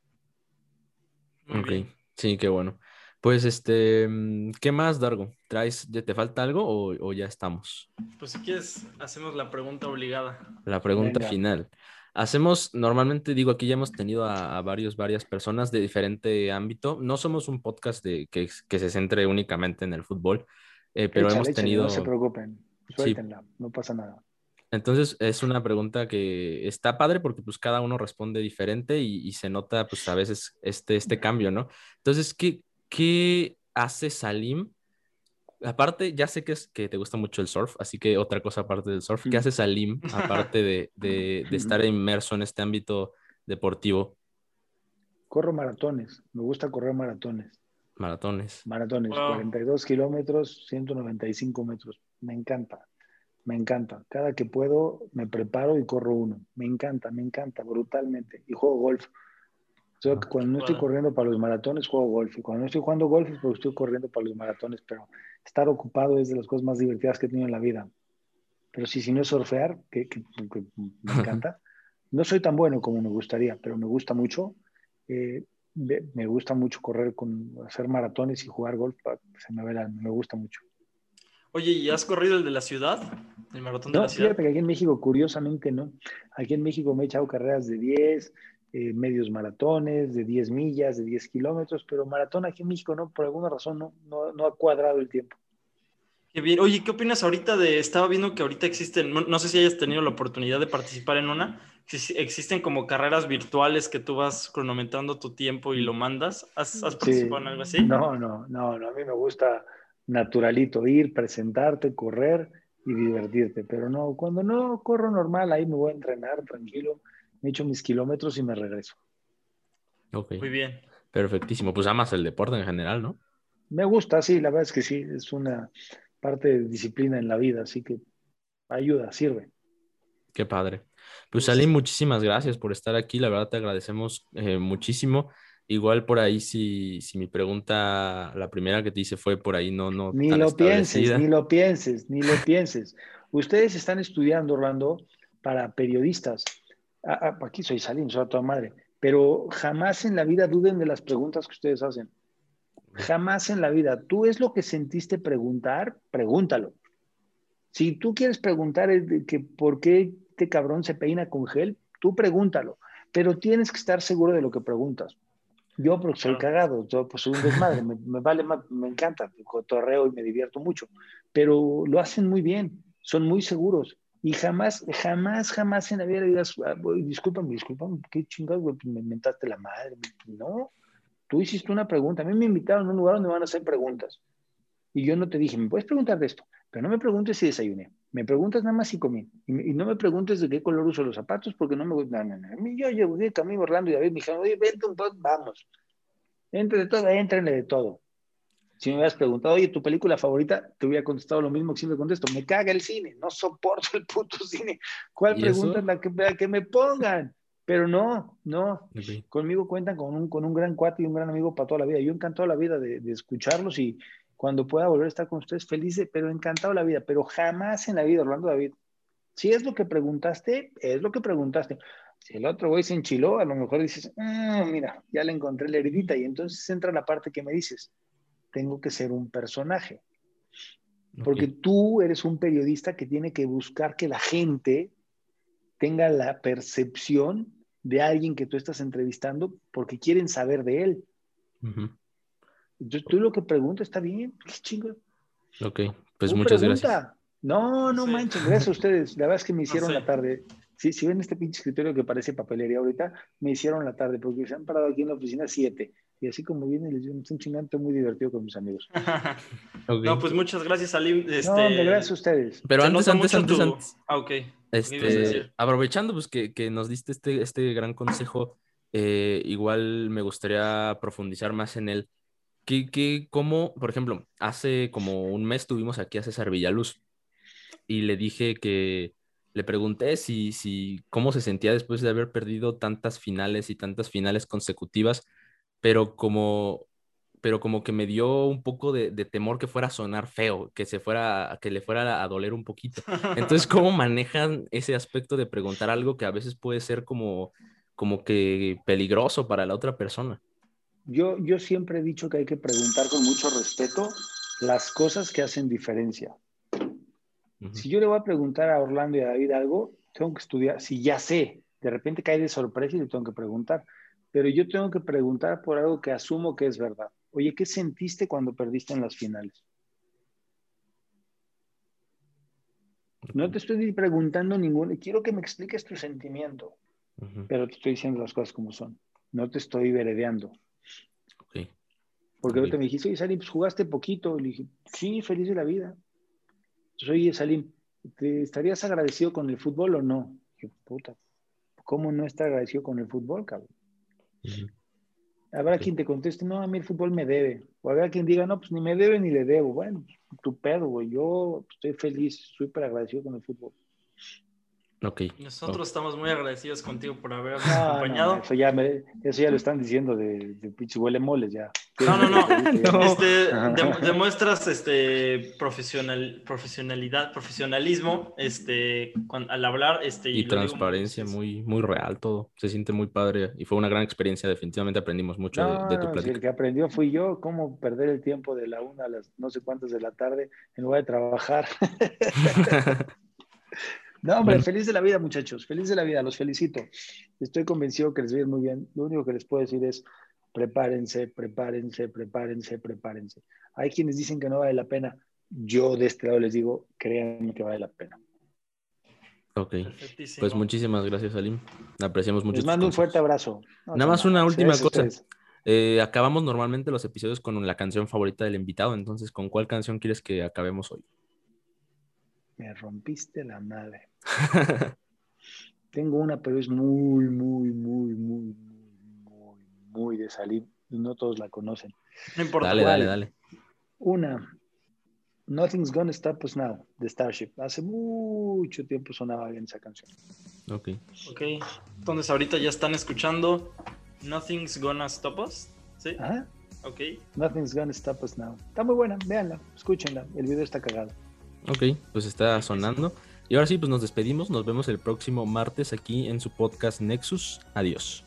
Ok, sí, qué bueno. Pues este, mm, ¿qué más, Dargo? ¿Traes, te falta algo o, ya estamos? Pues si quieres, hacemos la pregunta obligada. La pregunta final. Hacemos, normalmente digo, aquí ya hemos tenido a, varios, varias personas de diferente ámbito. No somos un podcast de, que, se centre únicamente en el fútbol, eh, pero hemos tenido... No se preocupen, suéltenla, no pasa nada. Entonces es una pregunta que está padre porque pues cada uno responde diferente y, y, se nota pues a veces este, este cambio, ¿no? Entonces, ¿qué, ¿qué hace Salim? Aparte, ya sé que, es, que te gusta mucho el surf, así que otra cosa aparte del surf, ¿qué hace Salim aparte de, de, estar inmerso en este ámbito deportivo? Corro maratones, me gusta correr maratones. Maratones. Maratones, 42 kilómetros, 195 metros. Me encanta, me encanta. Cada que puedo me preparo y corro uno. Me encanta, me encanta, brutalmente. Y juego golf. Ah, cuando no estoy corriendo para los maratones, juego golf. Y cuando no estoy jugando golf es porque estoy corriendo para los maratones. Pero estar ocupado es de las cosas más divertidas que he tenido en la vida. Pero sí, si no es surfear, que, me encanta. No soy tan bueno como me gustaría, pero me gusta mucho. Eh, me gusta mucho correr, con, hacer maratones y jugar golf. Se me, ve me gusta mucho. Oye, ¿y has corrido el de la ciudad? ¿El maratón de la ciudad? Fíjate que aquí en México, curiosamente, no. Aquí en México me he echado carreras de 10, eh, medios maratones de 10 millas, de 10 kilómetros, pero maratón aquí en México no, por alguna razón no, no, ha cuadrado el tiempo. Qué bien. Oye, ¿qué opinas ahorita de, estaba viendo que ahorita existen, no, sé si hayas tenido la oportunidad de participar en una, existen como carreras virtuales que tú vas cronometrando tu tiempo y lo mandas. ¿Has, participado en algo así? No, no, no, no, a mí me gusta naturalito, ir, presentarte, correr y divertirte, pero no, cuando no corro normal, ahí me voy a entrenar tranquilo me echo mis kilómetros y me regreso. Ok. Muy bien. Perfectísimo. Pues amas el deporte en general, ¿no? Me gusta, sí, la verdad es que sí, es una parte de disciplina en la vida, así que ayuda, sirve. Qué padre. Pues Salim, muchísimas gracias por estar aquí, la verdad te agradecemos eh, muchísimo. Igual por ahí, si, si mi pregunta, la primera que te hice fue por ahí, no, no. Ni lo pienses, ni lo pienses, ni lo pienses. Ustedes están estudiando, Orlando, para periodistas. Ah, ah, aquí soy Salim, soy a toda madre, pero jamás en la vida duden de las preguntas que ustedes hacen. Jamás en la vida. Tú es lo que sentiste preguntar, pregúntalo. Si tú quieres preguntar que por qué este cabrón se peina con gel, tú pregúntalo, pero tienes que estar seguro de lo que preguntas. Yo, porque soy cagado, yo pues soy un desmadre, me, me vale me encanta, cotorreo y me divierto mucho, pero lo hacen muy bien, son muy seguros Y jamás, jamás, jamás en la vida le digas, ah, discúlpame, discúlpame, qué chingados, güey, pues me inventaste la madre. No, tú hiciste una pregunta. A mí me invitaron a un lugar donde van a hacer preguntas. Y yo no te dije, ¿me puedes preguntar de esto? Pero no me preguntes si desayuné. Me preguntas nada más si comí. Y, no me preguntes de qué color uso los zapatos porque no me gusta. No, no, no. Yo llegué camino Orlando y David me dijeron, oye, vente un poco, vamos. Entre de todo, entrenle de todo. Si me hubieras preguntado, oye, ¿tu película favorita? Te hubiera contestado lo mismo que siempre contesto. Me caga el cine, no soporto el puto cine. ¿Cuál pregunta es la que, que, me pongan? Pero no, no. Conmigo cuentan con un, con un gran cuate y un gran amigo para toda la vida. Yo encantado la vida de, de escucharlos y cuando pueda volver a estar con ustedes, feliz, pero encantado la vida. Pero jamás en la vida, Orlando David, si es lo que preguntaste, es lo que preguntaste. Si el otro güey se enchiló, a lo mejor dices, ah, mira, ya le encontré la heridita. Y entonces entra la parte que me dices, tengo que ser un personaje. Porque tú eres un periodista que tiene que buscar que la gente tenga la percepción de alguien que tú estás entrevistando porque quieren saber de él. Entonces tú lo que preguntas está bien, qué chingo. Ok, pues muchas gracias. No, no manches, gracias a ustedes. La verdad es que me hicieron la tarde. Sí, si ven este pinche escritorio que parece papelería ahorita, me hicieron la tarde porque se han parado aquí en la oficina siete y así como viene, les digo, un chingante muy divertido con mis amigos. No, pues muchas gracias, Salim. Este... No, gracias a ustedes. Pero antes, antes, antes, antes, Ah, ok. Este, aprovechando pues que, que, nos diste este, este gran consejo, eh, igual me gustaría profundizar más en él. ¿Qué, qué, cómo, por ejemplo, hace como un mes tuvimos aquí a César Villaluz y le dije que le pregunté si, si cómo se sentía después de haber perdido tantas finales y tantas finales consecutivas pero como, pero como que me dio un poco de, temor que fuera a sonar feo, que se fuera, que le fuera a doler un poquito. Entonces, ¿cómo manejan ese aspecto de preguntar algo que a veces puede ser como, como que peligroso para la otra persona? Yo, yo siempre he dicho que hay que preguntar con mucho respeto las cosas que hacen diferencia. Si yo le voy a preguntar a Orlando y a David algo, tengo que estudiar, si ya sé, de repente cae de sorpresa y le tengo que preguntar pero yo tengo que preguntar por algo que asumo que es verdad. Oye, ¿qué sentiste cuando perdiste en las finales? No te estoy preguntando ningún, quiero que me expliques tu sentimiento, pero te estoy diciendo las cosas como son. No te estoy veredeando. Porque ahorita me dijiste, oye, Salim, pues jugaste poquito. Y le dije, sí, feliz de la vida. Entonces, oye, Salim, ¿te estarías agradecido con el fútbol o no? dije, puta, ¿cómo no estar agradecido con el fútbol, cabrón? Habrá quien te conteste, no, a mí el fútbol me debe. O habrá quien diga, no, pues ni me debe ni le debo. Bueno, tu pedo, güey. Yo estoy feliz, súper agradecido con el fútbol. Nosotros estamos muy agradecidos contigo por habernos acompañado. eso, ya eso ya lo están diciendo de, de huele moles ya. No, no, no. Este, demuestras este, profesional, profesionalidad, profesionalismo este, al hablar. Este, y, transparencia muy, muy real todo. Se siente muy padre y fue una gran experiencia. Definitivamente aprendimos mucho de, tu plática. el que aprendió fui yo, cómo perder el tiempo de la una a las no sé cuántas de la tarde en lugar de trabajar. No, hombre, feliz de la vida, muchachos, feliz de la vida, los felicito. Estoy convencido que les va muy bien. Lo único que les puedo decir es prepárense, prepárense, prepárense, prepárense. Hay quienes dicen que no vale la pena. Yo de este lado les digo, créanme que vale la pena. Ok, pues muchísimas gracias, Salim. Apreciamos mucho. Les mando un fuerte abrazo. Nada más una última cosa. Eh, acabamos normalmente los episodios con la canción favorita del invitado, entonces, ¿con cuál canción quieres que acabemos hoy? Me rompiste la madre. Tengo una, pero es muy, muy, muy, muy, muy, muy de salir y no todos la conocen. No importa. Dale, dale, dale. Una, Nothing's Gonna Stop Us Now, de Starship. Hace mucho tiempo sonaba bien esa canción. Ok. Ok, entonces ahorita ya están escuchando Nothing's Gonna Stop Us. ¿Sí? Ajá. Ok. Nothing's Gonna Stop Us Now. Está muy buena, véanla, escúchenla. El video está cagado. Ok, pues está sonando. Y ahora sí, pues nos despedimos. Nos vemos el próximo martes aquí en su podcast Nexus. Adiós.